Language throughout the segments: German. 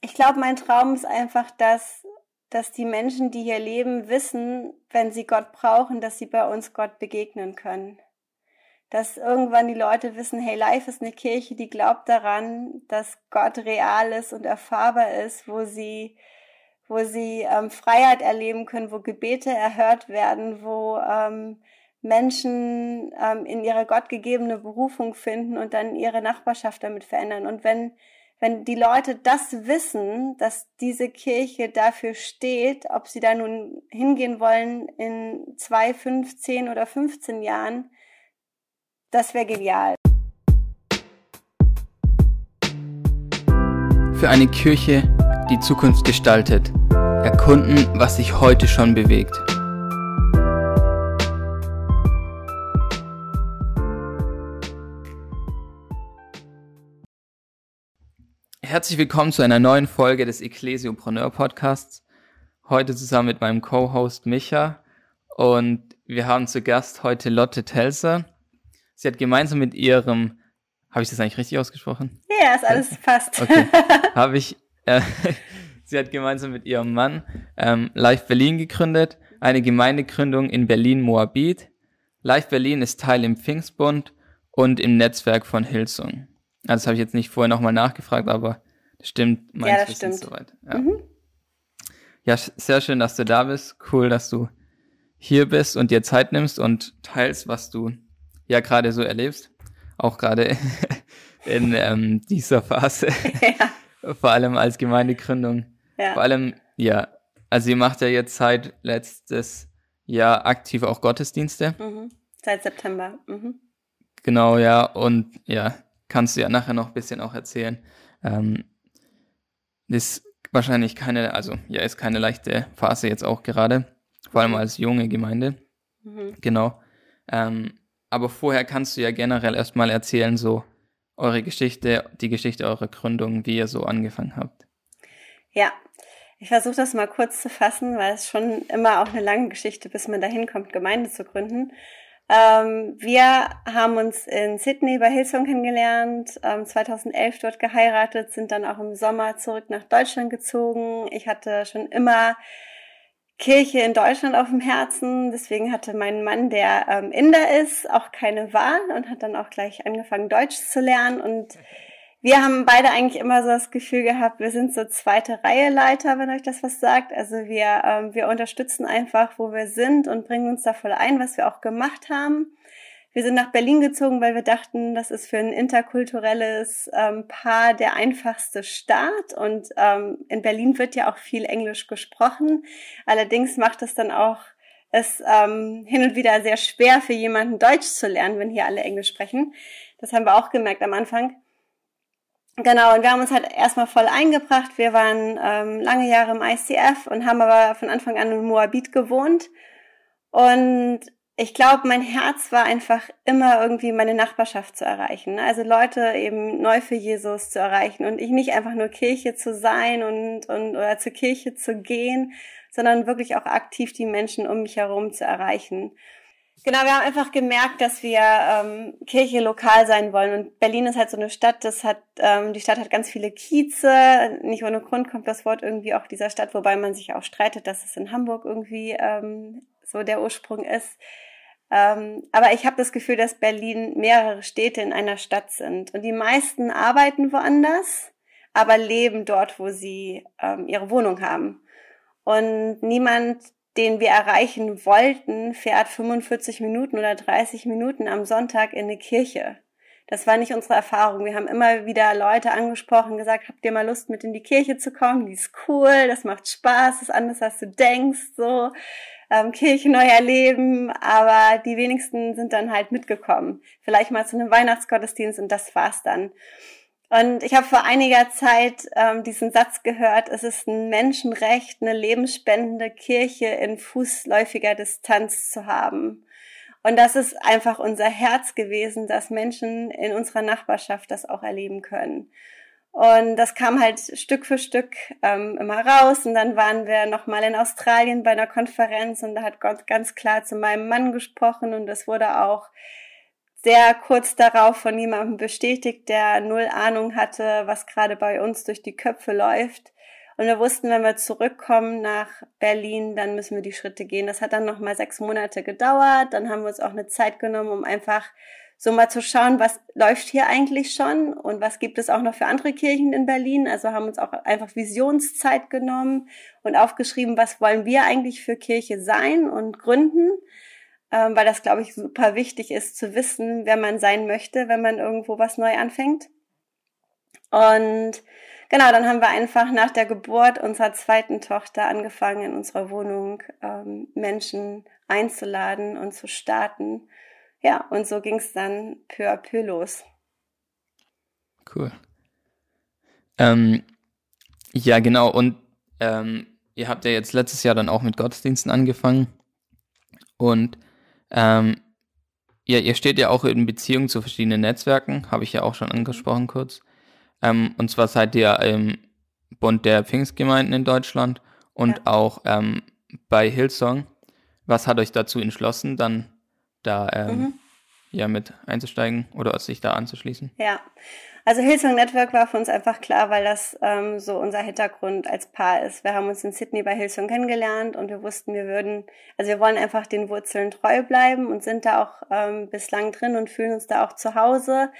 ich glaube, mein Traum ist einfach, dass, dass die Menschen, die hier leben, wissen, wenn sie Gott brauchen, dass sie bei uns Gott begegnen können. Dass irgendwann die Leute wissen, hey, Life ist eine Kirche, die glaubt daran, dass Gott real ist und erfahrbar ist, wo sie, wo sie ähm, Freiheit erleben können, wo Gebete erhört werden, wo ähm, Menschen ähm, in ihre gottgegebene Berufung finden und dann ihre Nachbarschaft damit verändern. Und wenn wenn die Leute das wissen, dass diese Kirche dafür steht, ob sie da nun hingehen wollen in zwei, fünf, zehn oder 15 Jahren, das wäre genial. Für eine Kirche, die Zukunft gestaltet. Erkunden, was sich heute schon bewegt. Herzlich willkommen zu einer neuen Folge des Ecclesiopreneur Podcasts. Heute zusammen mit meinem Co-Host Micha und wir haben zu Gast heute Lotte Telser. Sie hat gemeinsam mit ihrem, habe ich das eigentlich richtig ausgesprochen? Ja, ist alles fast. Okay, habe ich. Äh, sie hat gemeinsam mit ihrem Mann ähm, Live Berlin gegründet, eine Gemeindegründung in Berlin-Moabit. Live Berlin ist Teil im Pfingstbund und im Netzwerk von Hillsong. Also das habe ich jetzt nicht vorher nochmal nachgefragt, aber das stimmt meines ja, das Wissens stimmt. soweit. Ja. Mhm. ja, sehr schön, dass du da bist. Cool, dass du hier bist und dir Zeit nimmst und teilst, was du ja gerade so erlebst. Auch gerade in ähm, dieser Phase. Ja. Vor allem als Gemeindegründung. Ja. Vor allem, ja, also ihr macht ja jetzt seit letztes Jahr aktiv auch Gottesdienste. Mhm. Seit September. Mhm. Genau, ja. Und ja, kannst du ja nachher noch ein bisschen auch erzählen. Ähm, ist wahrscheinlich keine, also ja, ist keine leichte Phase jetzt auch gerade, vor allem als junge Gemeinde. Mhm. Genau. Ähm, aber vorher kannst du ja generell erstmal erzählen, so eure Geschichte, die Geschichte eurer Gründung, wie ihr so angefangen habt. Ja, ich versuche das mal kurz zu fassen, weil es schon immer auch eine lange Geschichte, bis man dahin kommt, Gemeinde zu gründen. Ähm, wir haben uns in Sydney bei Hillsong kennengelernt, ähm, 2011 dort geheiratet, sind dann auch im Sommer zurück nach Deutschland gezogen. Ich hatte schon immer Kirche in Deutschland auf dem Herzen. Deswegen hatte mein Mann, der ähm, Inder ist, auch keine Wahl und hat dann auch gleich angefangen, Deutsch zu lernen. Und wir haben beide eigentlich immer so das Gefühl gehabt, wir sind so zweite Reihe Leiter, wenn euch das was sagt. Also wir, ähm, wir unterstützen einfach, wo wir sind und bringen uns da voll ein, was wir auch gemacht haben. Wir sind nach Berlin gezogen, weil wir dachten, das ist für ein interkulturelles ähm, Paar der einfachste Start. Und ähm, in Berlin wird ja auch viel Englisch gesprochen. Allerdings macht es dann auch es ähm, hin und wieder sehr schwer für jemanden Deutsch zu lernen, wenn hier alle Englisch sprechen. Das haben wir auch gemerkt am Anfang. Genau, und wir haben uns halt erstmal voll eingebracht. Wir waren ähm, lange Jahre im ICF und haben aber von Anfang an in Moabit gewohnt. Und ich glaube, mein Herz war einfach immer irgendwie meine Nachbarschaft zu erreichen. Ne? Also Leute eben neu für Jesus zu erreichen und ich nicht einfach nur Kirche zu sein und, und oder zur Kirche zu gehen, sondern wirklich auch aktiv die Menschen um mich herum zu erreichen. Genau, wir haben einfach gemerkt, dass wir ähm, Kirche lokal sein wollen. Und Berlin ist halt so eine Stadt, das hat, ähm, die Stadt hat ganz viele Kieze. Nicht ohne Grund kommt das Wort irgendwie auch dieser Stadt, wobei man sich auch streitet, dass es in Hamburg irgendwie ähm, so der Ursprung ist. Ähm, aber ich habe das Gefühl, dass Berlin mehrere Städte in einer Stadt sind. Und die meisten arbeiten woanders, aber leben dort, wo sie ähm, ihre Wohnung haben. Und niemand den wir erreichen wollten, fährt 45 Minuten oder 30 Minuten am Sonntag in eine Kirche. Das war nicht unsere Erfahrung. Wir haben immer wieder Leute angesprochen, gesagt, habt ihr mal Lust, mit in die Kirche zu kommen? Die ist cool, das macht Spaß, ist anders, als du denkst, so. Ähm, Kirche neu erleben, aber die wenigsten sind dann halt mitgekommen. Vielleicht mal zu einem Weihnachtsgottesdienst und das war's dann. Und ich habe vor einiger Zeit ähm, diesen Satz gehört, es ist ein Menschenrecht, eine lebensspendende Kirche in fußläufiger Distanz zu haben. Und das ist einfach unser Herz gewesen, dass Menschen in unserer Nachbarschaft das auch erleben können. Und das kam halt Stück für Stück ähm, immer raus. Und dann waren wir nochmal in Australien bei einer Konferenz und da hat Gott ganz klar zu meinem Mann gesprochen und es wurde auch sehr kurz darauf von jemandem bestätigt, der null Ahnung hatte, was gerade bei uns durch die Köpfe läuft. Und wir wussten, wenn wir zurückkommen nach Berlin, dann müssen wir die Schritte gehen. Das hat dann nochmal sechs Monate gedauert. Dann haben wir uns auch eine Zeit genommen, um einfach so mal zu schauen, was läuft hier eigentlich schon und was gibt es auch noch für andere Kirchen in Berlin. Also haben uns auch einfach Visionszeit genommen und aufgeschrieben, was wollen wir eigentlich für Kirche sein und gründen, ähm, weil das, glaube ich, super wichtig ist zu wissen, wer man sein möchte, wenn man irgendwo was neu anfängt. Und genau, dann haben wir einfach nach der Geburt unserer zweiten Tochter angefangen, in unserer Wohnung ähm, Menschen einzuladen und zu starten ja, und so ging es dann peu à peu los. Cool. Ähm, ja, genau. Und ähm, ihr habt ja jetzt letztes Jahr dann auch mit Gottesdiensten angefangen. Und ähm, ja, ihr steht ja auch in Beziehung zu verschiedenen Netzwerken, habe ich ja auch schon angesprochen kurz. Ähm, und zwar seid ihr im Bund der Pfingstgemeinden in Deutschland und ja. auch ähm, bei Hillsong. Was hat euch dazu entschlossen, dann da ähm, mhm. Ja mit einzusteigen oder sich da anzuschließen? Ja, also Hillsong Network war für uns einfach klar, weil das ähm, so unser Hintergrund als Paar ist. Wir haben uns in Sydney bei Hillsong kennengelernt und wir wussten, wir würden, also wir wollen einfach den Wurzeln treu bleiben und sind da auch ähm, bislang drin und fühlen uns da auch zu Hause.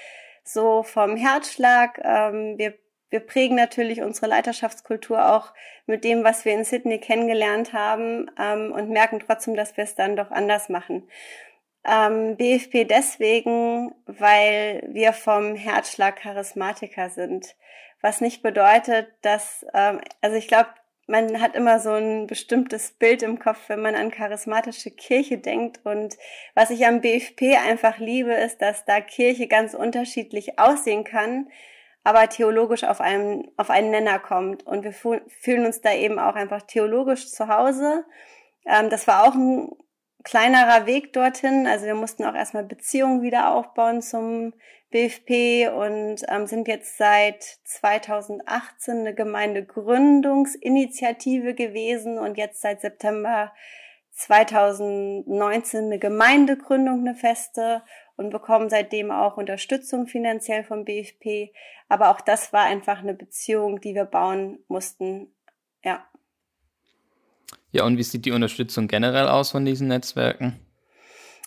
So vom Herzschlag. Ähm, wir wir prägen natürlich unsere Leiterschaftskultur auch mit dem, was wir in Sydney kennengelernt haben ähm, und merken trotzdem, dass wir es dann doch anders machen. Ähm, BFP deswegen, weil wir vom Herzschlag Charismatiker sind. Was nicht bedeutet, dass, ähm, also ich glaube, man hat immer so ein bestimmtes Bild im Kopf, wenn man an charismatische Kirche denkt. Und was ich am BFP einfach liebe, ist, dass da Kirche ganz unterschiedlich aussehen kann, aber theologisch auf einen, auf einen Nenner kommt. Und wir fühlen uns da eben auch einfach theologisch zu Hause. Ähm, das war auch ein kleinerer Weg dorthin. Also wir mussten auch erstmal Beziehungen wieder aufbauen zum BFP und ähm, sind jetzt seit 2018 eine Gemeindegründungsinitiative gewesen und jetzt seit September 2019 eine Gemeindegründung, eine feste und bekommen seitdem auch Unterstützung finanziell vom BFP. Aber auch das war einfach eine Beziehung, die wir bauen mussten. Ja. Ja, und wie sieht die Unterstützung generell aus von diesen Netzwerken?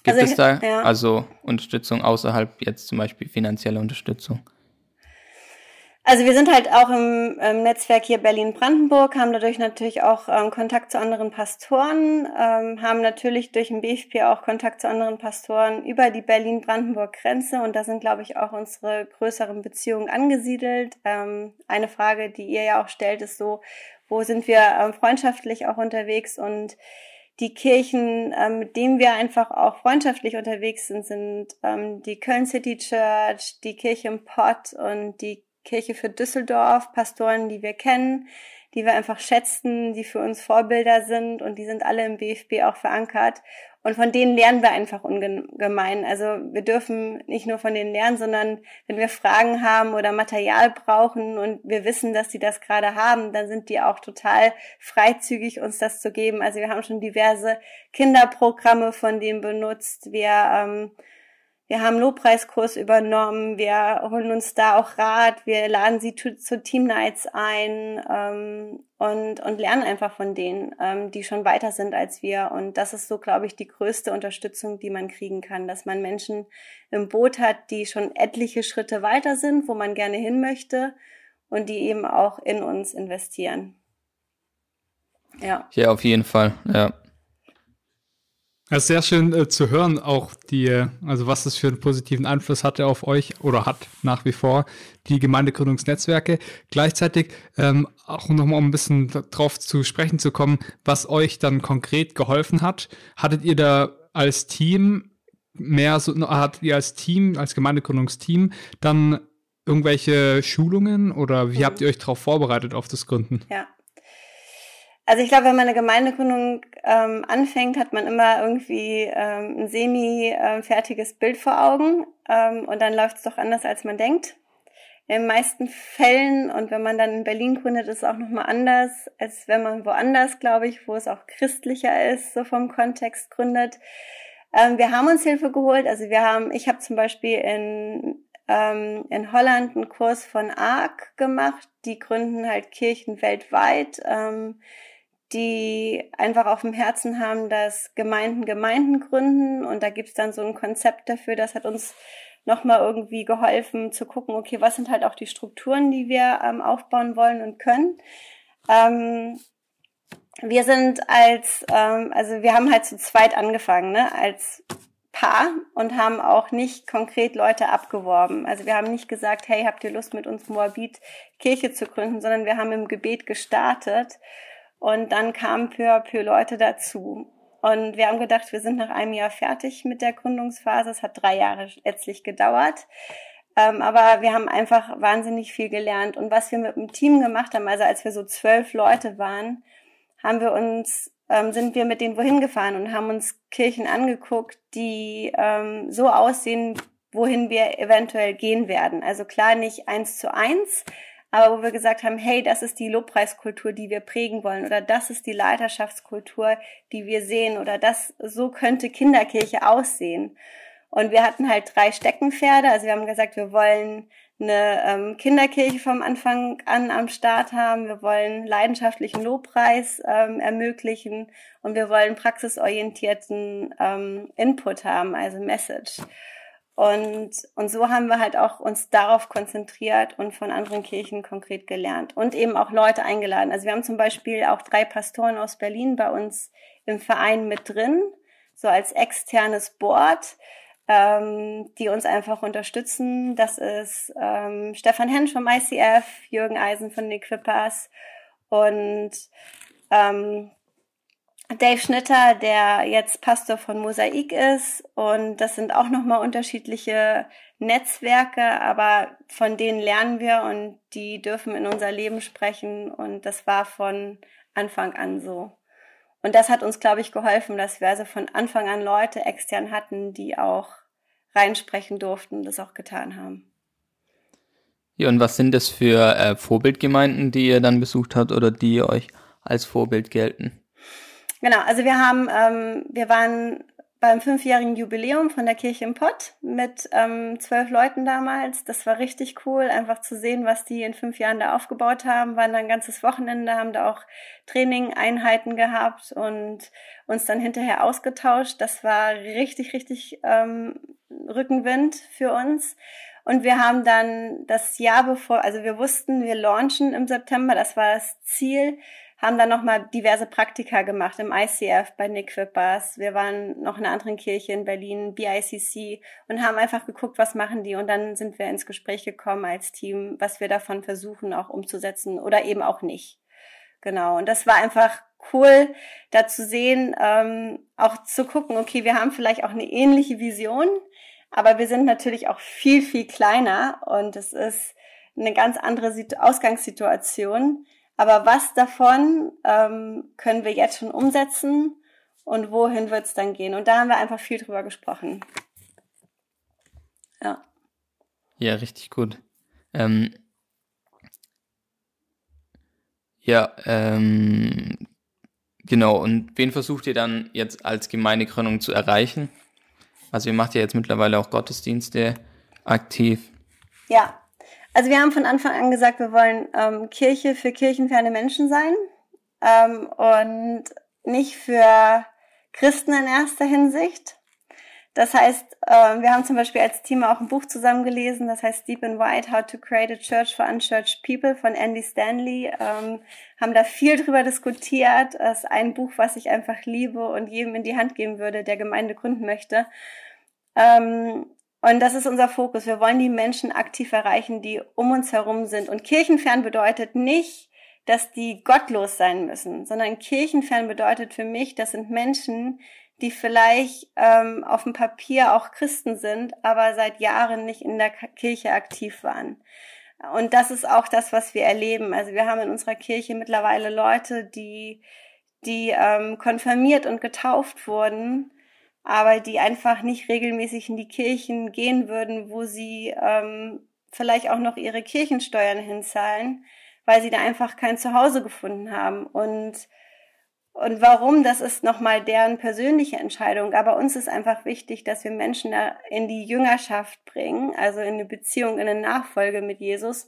Gibt also, es da ja. also Unterstützung außerhalb jetzt zum Beispiel finanzielle Unterstützung? Also wir sind halt auch im, im Netzwerk hier Berlin-Brandenburg, haben dadurch natürlich auch ähm, Kontakt zu anderen Pastoren, ähm, haben natürlich durch den BFP auch Kontakt zu anderen Pastoren über die Berlin-Brandenburg-Grenze und da sind, glaube ich, auch unsere größeren Beziehungen angesiedelt. Ähm, eine Frage, die ihr ja auch stellt, ist so, wo sind wir ähm, freundschaftlich auch unterwegs und die Kirchen, ähm, mit denen wir einfach auch freundschaftlich unterwegs sind, sind ähm, die Köln City Church, die Kirche im Pott und die Kirche für Düsseldorf, Pastoren, die wir kennen, die wir einfach schätzen, die für uns Vorbilder sind und die sind alle im BFB auch verankert. Und von denen lernen wir einfach ungemein. Also wir dürfen nicht nur von denen lernen, sondern wenn wir Fragen haben oder Material brauchen und wir wissen, dass sie das gerade haben, dann sind die auch total freizügig, uns das zu geben. Also wir haben schon diverse Kinderprogramme von denen benutzt. Wir ähm, wir haben Lobpreiskurs übernommen, wir holen uns da auch Rat, wir laden sie zu, zu Team Nights ein ähm, und, und lernen einfach von denen, ähm, die schon weiter sind als wir. Und das ist so, glaube ich, die größte Unterstützung, die man kriegen kann, dass man Menschen im Boot hat, die schon etliche Schritte weiter sind, wo man gerne hin möchte und die eben auch in uns investieren. Ja. Ja, auf jeden Fall, ja. Ja, sehr schön äh, zu hören, auch die, also was das für einen positiven Einfluss hatte auf euch oder hat nach wie vor die Gemeindegründungsnetzwerke. Gleichzeitig ähm, auch nochmal um ein bisschen drauf zu sprechen zu kommen, was euch dann konkret geholfen hat. Hattet ihr da als Team mehr so, hattet ihr als Team, als Gemeindegründungsteam dann irgendwelche Schulungen oder wie mhm. habt ihr euch darauf vorbereitet auf das Gründen? Ja, also ich glaube, wenn man eine Gemeindegründung ähm, anfängt, hat man immer irgendwie ähm, ein semi-fertiges Bild vor Augen ähm, und dann läuft es doch anders, als man denkt. In den meisten Fällen und wenn man dann in Berlin gründet, ist es auch nochmal anders, als wenn man woanders, glaube ich, wo es auch christlicher ist, so vom Kontext gründet. Ähm, wir haben uns Hilfe geholt. Also wir haben, ich habe zum Beispiel in, ähm, in Holland einen Kurs von ARC gemacht. Die gründen halt Kirchen weltweit, ähm, die einfach auf dem Herzen haben, dass Gemeinden Gemeinden gründen. Und da gibt's dann so ein Konzept dafür. Das hat uns nochmal irgendwie geholfen zu gucken, okay, was sind halt auch die Strukturen, die wir ähm, aufbauen wollen und können. Ähm, wir sind als, ähm, also wir haben halt zu zweit angefangen, ne, als Paar und haben auch nicht konkret Leute abgeworben. Also wir haben nicht gesagt, hey, habt ihr Lust mit uns Moabit Kirche zu gründen, sondern wir haben im Gebet gestartet und dann kamen à peu Leute dazu. Und wir haben gedacht, wir sind nach einem Jahr fertig mit der Gründungsphase. Es hat drei Jahre letztlich gedauert. Ähm, aber wir haben einfach wahnsinnig viel gelernt. Und was wir mit dem Team gemacht haben, also als wir so zwölf Leute waren, haben wir uns, ähm, sind wir mit denen wohin gefahren und haben uns Kirchen angeguckt, die ähm, so aussehen, wohin wir eventuell gehen werden. Also klar nicht eins zu eins, aber wo wir gesagt haben, hey, das ist die Lobpreiskultur, die wir prägen wollen oder das ist die Leiterschaftskultur, die wir sehen oder das, so könnte Kinderkirche aussehen. Und wir hatten halt drei Steckenpferde. Also wir haben gesagt, wir wollen eine ähm, Kinderkirche vom Anfang an am Start haben. Wir wollen leidenschaftlichen Lobpreis ähm, ermöglichen und wir wollen praxisorientierten ähm, Input haben, also Message. Und, und so haben wir halt auch uns darauf konzentriert und von anderen Kirchen konkret gelernt und eben auch Leute eingeladen. Also wir haben zum Beispiel auch drei Pastoren aus Berlin bei uns im Verein mit drin, so als externes Board ähm, die uns einfach unterstützen. Das ist ähm, Stefan Hensch vom ICF, Jürgen Eisen von den Equippers und ähm, Dave Schnitter, der jetzt Pastor von Mosaik ist. Und das sind auch nochmal unterschiedliche Netzwerke, aber von denen lernen wir und die dürfen in unser Leben sprechen. Und das war von Anfang an so. Und das hat uns, glaube ich, geholfen, dass wir also von Anfang an Leute extern hatten, die auch reinsprechen durften, das auch getan haben. Ja, und was sind das für äh, Vorbildgemeinden, die ihr dann besucht habt oder die euch als Vorbild gelten? Genau, also wir haben, ähm, wir waren beim fünfjährigen Jubiläum von der Kirche im Pott mit ähm, zwölf Leuten damals. Das war richtig cool, einfach zu sehen, was die in fünf Jahren da aufgebaut haben. Waren dann ein ganzes Wochenende, haben da auch Training-Einheiten gehabt und uns dann hinterher ausgetauscht. Das war richtig, richtig ähm, Rückenwind für uns. Und wir haben dann das Jahr bevor, also wir wussten, wir launchen im September, das war das Ziel, haben dann nochmal diverse Praktika gemacht im ICF bei Nick Whippers. Wir waren noch in einer anderen Kirche in Berlin, BICC, und haben einfach geguckt, was machen die. Und dann sind wir ins Gespräch gekommen als Team, was wir davon versuchen auch umzusetzen oder eben auch nicht. Genau. Und das war einfach cool, da zu sehen, ähm, auch zu gucken, okay, wir haben vielleicht auch eine ähnliche Vision, aber wir sind natürlich auch viel, viel kleiner und es ist eine ganz andere Ausgangssituation. Aber was davon ähm, können wir jetzt schon umsetzen und wohin wird es dann gehen? Und da haben wir einfach viel drüber gesprochen. Ja. Ja, richtig gut. Ähm, ja, ähm, genau. Und wen versucht ihr dann jetzt als Gemeindegründung zu erreichen? Also ihr macht ja jetzt mittlerweile auch Gottesdienste aktiv. Ja, also wir haben von Anfang an gesagt, wir wollen ähm, Kirche für kirchenferne Menschen sein ähm, und nicht für Christen in erster Hinsicht. Das heißt, äh, wir haben zum Beispiel als Team auch ein Buch zusammengelesen, das heißt Deep and White, How to Create a Church for Unchurched People von Andy Stanley, ähm, haben da viel drüber diskutiert. Das ist ein Buch, was ich einfach liebe und jedem in die Hand geben würde, der Gemeinde gründen möchte. Ähm, und das ist unser Fokus. Wir wollen die Menschen aktiv erreichen, die um uns herum sind. Und kirchenfern bedeutet nicht, dass die gottlos sein müssen, sondern kirchenfern bedeutet für mich, das sind Menschen, die vielleicht ähm, auf dem Papier auch Christen sind, aber seit Jahren nicht in der Kirche aktiv waren. Und das ist auch das, was wir erleben. Also wir haben in unserer Kirche mittlerweile Leute, die, die ähm, konfirmiert und getauft wurden, aber die einfach nicht regelmäßig in die Kirchen gehen würden, wo sie ähm, vielleicht auch noch ihre Kirchensteuern hinzahlen, weil sie da einfach kein Zuhause gefunden haben. Und, und warum, das ist nochmal deren persönliche Entscheidung. Aber uns ist einfach wichtig, dass wir Menschen in die Jüngerschaft bringen, also in eine Beziehung, in eine Nachfolge mit Jesus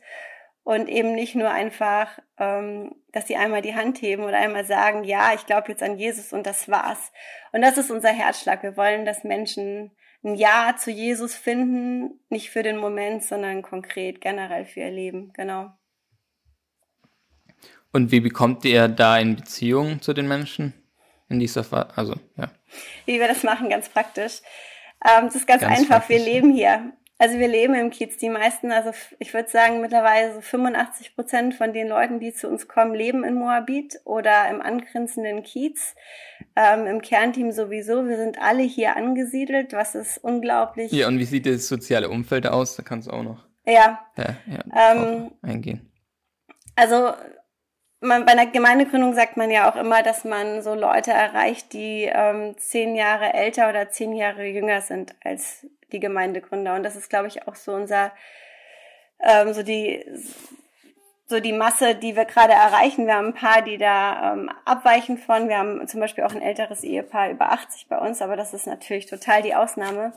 und eben nicht nur einfach, ähm, dass sie einmal die Hand heben oder einmal sagen, ja, ich glaube jetzt an Jesus und das war's. Und das ist unser Herzschlag. Wir wollen, dass Menschen ein Ja zu Jesus finden, nicht für den Moment, sondern konkret, generell für ihr Leben. Genau. Und wie bekommt ihr da in Beziehung zu den Menschen in dieser Phase? Also, ja. Wie wir das machen, ganz praktisch. Ähm, das ist ganz, ganz einfach. Wir leben hier. Also wir leben im Kiez. Die meisten, also ich würde sagen mittlerweile so 85 Prozent von den Leuten, die zu uns kommen, leben in Moabit oder im angrenzenden Kiez. Ähm, Im Kernteam sowieso. Wir sind alle hier angesiedelt, was ist unglaublich. Ja, und wie sieht das soziale Umfeld aus? Da kannst du auch noch ja. Ja, ja, ähm, eingehen. Also man, bei einer Gemeindegründung sagt man ja auch immer, dass man so Leute erreicht, die ähm, zehn Jahre älter oder zehn Jahre jünger sind als die Gemeindegründer. Und das ist, glaube ich, auch so unser, ähm, so die, so die Masse, die wir gerade erreichen. Wir haben ein paar, die da ähm, abweichen von. Wir haben zum Beispiel auch ein älteres Ehepaar über 80 bei uns, aber das ist natürlich total die Ausnahme.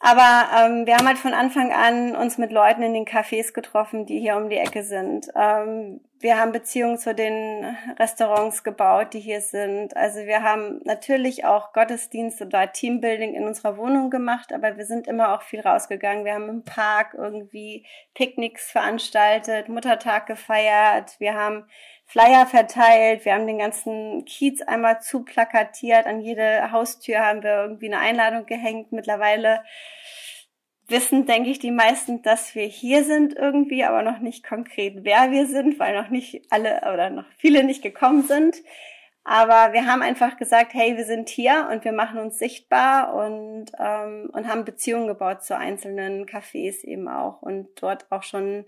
Aber ähm, wir haben halt von Anfang an uns mit Leuten in den Cafés getroffen, die hier um die Ecke sind. Ähm, wir haben Beziehungen zu den Restaurants gebaut, die hier sind. Also wir haben natürlich auch Gottesdienst oder Teambuilding in unserer Wohnung gemacht, aber wir sind immer auch viel rausgegangen. Wir haben im Park irgendwie Picknicks veranstaltet, Muttertag gefeiert. Wir haben Flyer verteilt. Wir haben den ganzen Kiez einmal zuplakatiert. An jede Haustür haben wir irgendwie eine Einladung gehängt. Mittlerweile wissen, denke ich, die meisten, dass wir hier sind irgendwie, aber noch nicht konkret, wer wir sind, weil noch nicht alle oder noch viele nicht gekommen sind. Aber wir haben einfach gesagt, hey, wir sind hier und wir machen uns sichtbar und, ähm, und haben Beziehungen gebaut zu einzelnen Cafés eben auch und dort auch schon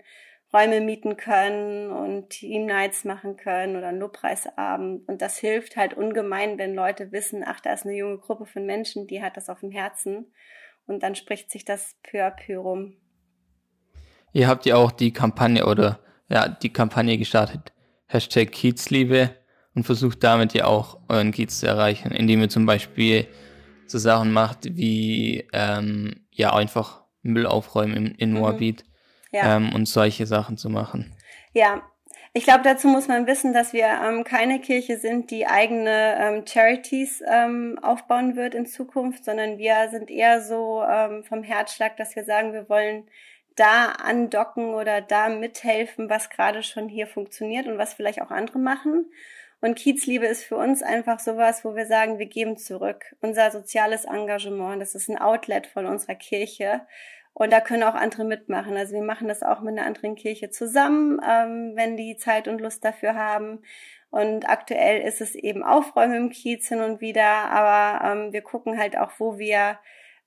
Räume mieten können und Team Nights machen können oder einen Lobpreisabend. Und das hilft halt ungemein, wenn Leute wissen, ach, da ist eine junge Gruppe von Menschen, die hat das auf dem Herzen. Und dann spricht sich das peu à peu rum. Ihr habt ja auch die Kampagne oder ja, die Kampagne gestartet. Hashtag Kiezliebe und versucht damit ja auch euren Kiez zu erreichen, indem ihr zum Beispiel so Sachen macht wie ähm, ja einfach Müll aufräumen in, in mhm. Ja. ähm, und solche Sachen zu machen. Ja, ich glaube, dazu muss man wissen, dass wir ähm, keine Kirche sind, die eigene ähm, Charities ähm, aufbauen wird in Zukunft, sondern wir sind eher so ähm, vom Herzschlag, dass wir sagen, wir wollen da andocken oder da mithelfen, was gerade schon hier funktioniert und was vielleicht auch andere machen. Und Kiezliebe ist für uns einfach sowas, wo wir sagen, wir geben zurück. Unser soziales Engagement, das ist ein Outlet von unserer Kirche. Und da können auch andere mitmachen. Also wir machen das auch mit einer anderen Kirche zusammen, ähm, wenn die Zeit und Lust dafür haben. Und aktuell ist es eben Aufräumen im Kiez hin und wieder, aber ähm, wir gucken halt auch, wo wir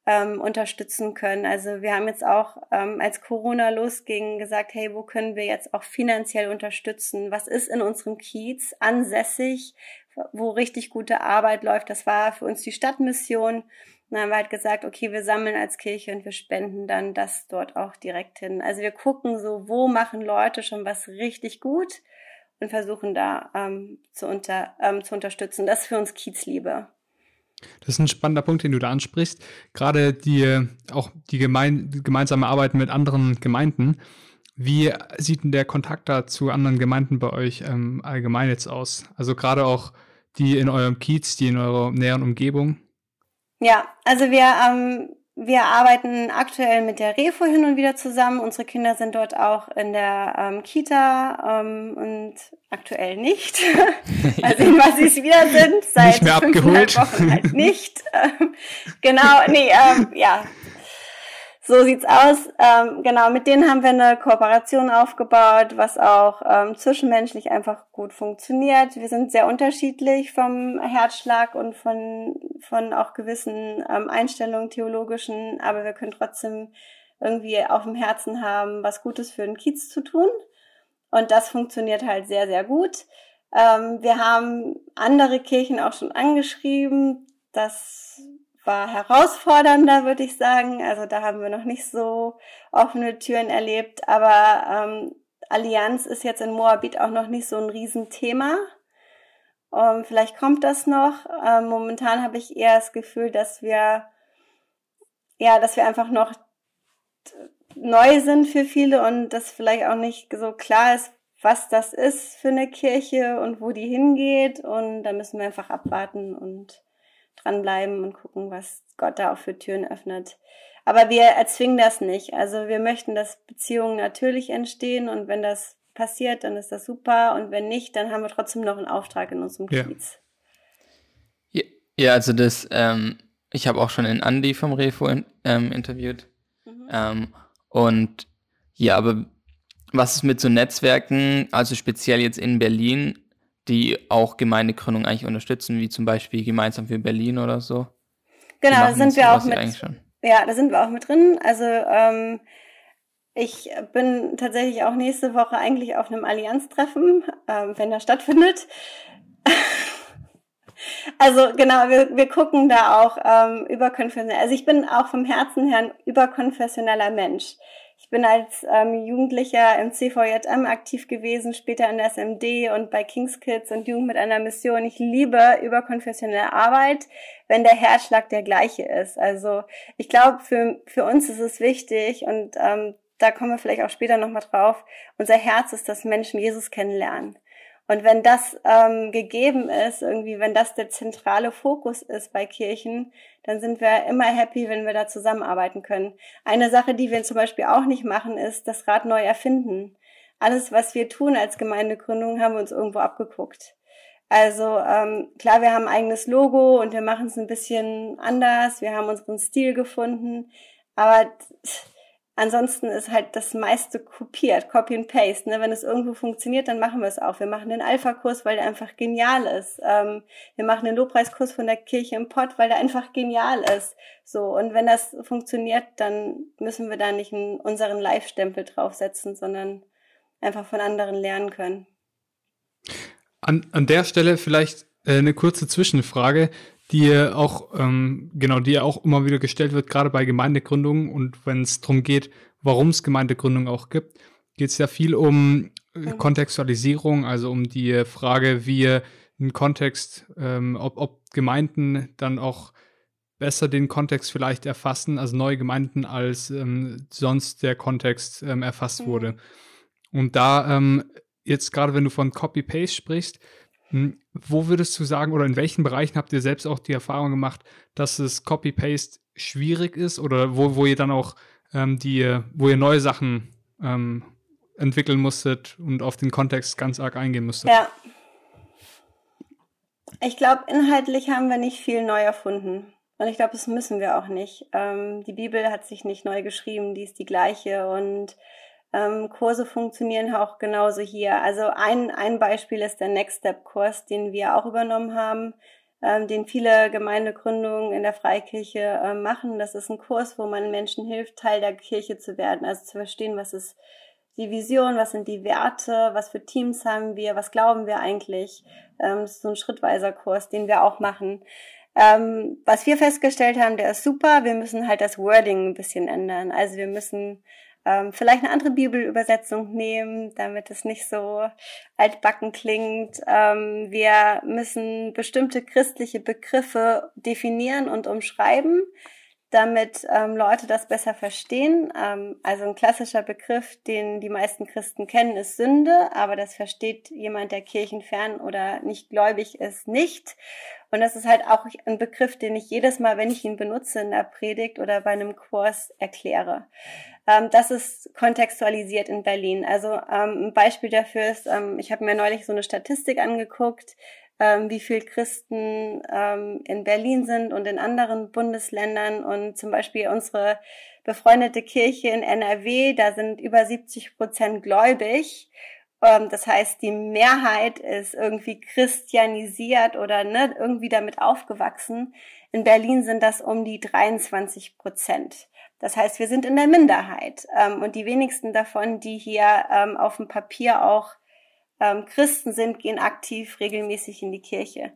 ähm, unterstützen können. Also wir haben jetzt auch, ähm, als Corona losging, gesagt, hey, wo können wir jetzt auch finanziell unterstützen? Was ist in unserem Kiez ansässig, wo richtig gute Arbeit läuft? Das war für uns die Stadtmission. Dann haben wir halt gesagt, okay, wir sammeln als Kirche und wir spenden dann das dort auch direkt hin. Also wir gucken so, wo machen Leute schon was richtig gut und versuchen da ähm, zu, unter, ähm, zu unterstützen. Das ist für uns Kiezliebe. Das ist ein spannender Punkt, den du da ansprichst. Gerade die, auch die gemein, gemeinsame Arbeit mit anderen Gemeinden. Wie sieht denn der Kontakt da zu anderen Gemeinden bei euch ähm, allgemein jetzt aus? Also gerade auch die in eurem Kiez, die in eurer näheren Umgebung? Ja, also wir, ähm, wir arbeiten aktuell mit der Refo hin und wieder zusammen. Unsere Kinder sind dort auch in der ähm, Kita ähm, und aktuell nicht. Mal sehen, was sie es wieder sind. Seit nicht mehr abgeholt. Wochen halt nicht. genau, nee, ähm, ja, so sieht's aus. Ähm, genau, mit denen haben wir eine Kooperation aufgebaut, was auch ähm, zwischenmenschlich einfach gut funktioniert. Wir sind sehr unterschiedlich vom Herzschlag und von, von auch gewissen ähm, Einstellungen theologischen, aber wir können trotzdem irgendwie auf dem Herzen haben, was Gutes für den Kiez zu tun. Und das funktioniert halt sehr, sehr gut. Ähm, wir haben andere Kirchen auch schon angeschrieben. Das war herausfordernder, würde ich sagen. Also da haben wir noch nicht so offene Türen erlebt. Aber ähm, Allianz ist jetzt in Moabit auch noch nicht so ein Riesenthema. Ähm, vielleicht kommt das noch. Ähm, momentan habe ich eher das Gefühl, dass wir, ja, dass wir einfach noch neu sind für viele und dass vielleicht auch nicht so klar ist, was das ist für eine Kirche und wo die hingeht. Und da müssen wir einfach abwarten und dranbleiben und gucken, was Gott da auch für Türen öffnet. Aber wir erzwingen das nicht. Also wir möchten, dass Beziehungen natürlich entstehen und wenn das passiert, dann ist das super und wenn nicht, dann haben wir trotzdem noch einen Auftrag in unserem ja. Kiez. Ja, also das, ähm, ich habe auch schon in Andy vom Refo in, ähm, interviewt. Mhm. Ähm, und ja, aber was ist mit so Netzwerken, also speziell jetzt in Berlin, die auch Gemeindegründung eigentlich unterstützen, wie zum Beispiel Gemeinsam für Berlin oder so? Genau, da sind wir auch mit. Ja, da sind wir auch mit drin. Also ähm, ich bin tatsächlich auch nächste Woche eigentlich auf einem Allianztreffen, ähm, wenn das stattfindet. also genau, wir, wir gucken da auch ähm, überkonfessionell. Also ich bin auch vom Herzen her ein überkonfessioneller Mensch. Bin als ähm, Jugendlicher im CVJM aktiv gewesen, später in der SMD und bei Kings Kids und Jugend mit einer Mission. Ich liebe überkonfessionelle Arbeit, wenn der Herzschlag der gleiche ist. Also ich glaube, für, für uns ist es wichtig und ähm, da kommen wir vielleicht auch später nochmal drauf. Unser Herz ist, dass Menschen Jesus kennenlernen. Und wenn das ähm, gegeben ist, irgendwie, wenn das der zentrale Fokus ist bei Kirchen, dann sind wir immer happy, wenn wir da zusammenarbeiten können. Eine Sache, die wir zum Beispiel auch nicht machen, ist das Rad neu erfinden. Alles, was wir tun als Gemeindegründung, haben wir uns irgendwo abgeguckt. Also ähm, klar, wir haben ein eigenes Logo und wir machen es ein bisschen anders. Wir haben unseren Stil gefunden, aber Ansonsten ist halt das meiste kopiert, Copy and Paste. Ne? Wenn es irgendwo funktioniert, dann machen wir es auch. Wir machen den Alpha-Kurs, weil der einfach genial ist. Ähm, wir machen den Lobpreiskurs von der Kirche im Pott, weil der einfach genial ist. So und wenn das funktioniert, dann müssen wir da nicht unseren Live-Stempel draufsetzen, sondern einfach von anderen lernen können. An, an der Stelle vielleicht äh, eine kurze Zwischenfrage die auch, ähm, genau, die auch immer wieder gestellt wird, gerade bei Gemeindegründungen und wenn es darum geht, warum es Gemeindegründungen auch gibt, geht es ja viel um äh, Kontextualisierung, also um die Frage, wie ein Kontext, ähm, ob, ob Gemeinden dann auch besser den Kontext vielleicht erfassen, also neue Gemeinden, als ähm, sonst der Kontext ähm, erfasst mhm. wurde. Und da ähm, jetzt gerade, wenn du von Copy-Paste sprichst, wo würdest du sagen oder in welchen Bereichen habt ihr selbst auch die Erfahrung gemacht, dass es Copy-Paste schwierig ist oder wo, wo ihr dann auch ähm, die, wo ihr neue Sachen ähm, entwickeln musstet und auf den Kontext ganz arg eingehen musstet? Ja. Ich glaube, inhaltlich haben wir nicht viel neu erfunden. Und ich glaube, das müssen wir auch nicht. Ähm, die Bibel hat sich nicht neu geschrieben, die ist die gleiche und ähm, Kurse funktionieren auch genauso hier. Also ein, ein Beispiel ist der Next Step Kurs, den wir auch übernommen haben, ähm, den viele Gemeindegründungen in der Freikirche äh, machen. Das ist ein Kurs, wo man Menschen hilft, Teil der Kirche zu werden, also zu verstehen, was ist die Vision, was sind die Werte, was für Teams haben wir, was glauben wir eigentlich. Ähm, das ist so ein schrittweiser Kurs, den wir auch machen. Ähm, was wir festgestellt haben, der ist super. Wir müssen halt das Wording ein bisschen ändern. Also wir müssen ähm, vielleicht eine andere Bibelübersetzung nehmen, damit es nicht so altbacken klingt. Ähm, wir müssen bestimmte christliche Begriffe definieren und umschreiben, damit ähm, Leute das besser verstehen. Ähm, also ein klassischer Begriff, den die meisten Christen kennen, ist Sünde, aber das versteht jemand, der kirchenfern oder nicht gläubig ist, nicht. Und das ist halt auch ein Begriff, den ich jedes Mal, wenn ich ihn benutze in der Predigt oder bei einem Kurs erkläre. Ähm, das ist kontextualisiert in Berlin. Also ähm, ein Beispiel dafür ist, ähm, ich habe mir neulich so eine Statistik angeguckt, ähm, wie viel Christen ähm, in Berlin sind und in anderen Bundesländern. Und zum Beispiel unsere befreundete Kirche in NRW, da sind über 70 Prozent gläubig. Ähm, das heißt, die Mehrheit ist irgendwie christianisiert oder ne, irgendwie damit aufgewachsen. In Berlin sind das um die 23 Prozent. Das heißt, wir sind in der Minderheit. Ähm, und die wenigsten davon, die hier ähm, auf dem Papier auch ähm, Christen sind, gehen aktiv regelmäßig in die Kirche.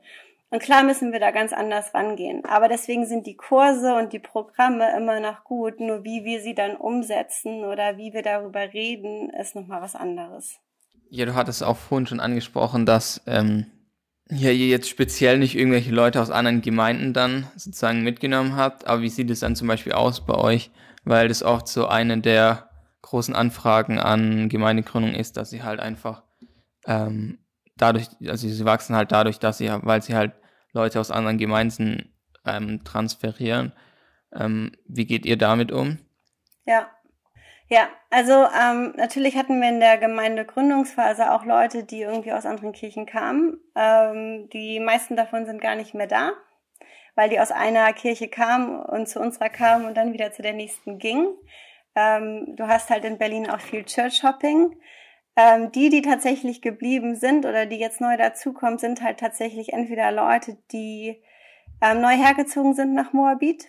Und klar müssen wir da ganz anders rangehen. Aber deswegen sind die Kurse und die Programme immer noch gut. Nur wie wir sie dann umsetzen oder wie wir darüber reden, ist nochmal was anderes. Ja, du hattest auch vorhin schon angesprochen, dass ähm, ja, ihr jetzt speziell nicht irgendwelche Leute aus anderen Gemeinden dann sozusagen mitgenommen habt, aber wie sieht es dann zum Beispiel aus bei euch? Weil das oft so eine der großen Anfragen an Gemeindegründung ist, dass sie halt einfach ähm, dadurch, also sie wachsen halt dadurch, dass sie, weil sie halt Leute aus anderen Gemeinden ähm, transferieren. Ähm, wie geht ihr damit um? Ja, ja, also ähm, natürlich hatten wir in der Gemeindegründungsphase auch Leute, die irgendwie aus anderen Kirchen kamen. Ähm, die meisten davon sind gar nicht mehr da, weil die aus einer Kirche kamen und zu unserer kamen und dann wieder zu der nächsten gingen. Ähm, du hast halt in Berlin auch viel Church Hopping. Ähm, die, die tatsächlich geblieben sind oder die jetzt neu dazukommen, sind halt tatsächlich entweder Leute, die ähm, neu hergezogen sind nach Moabit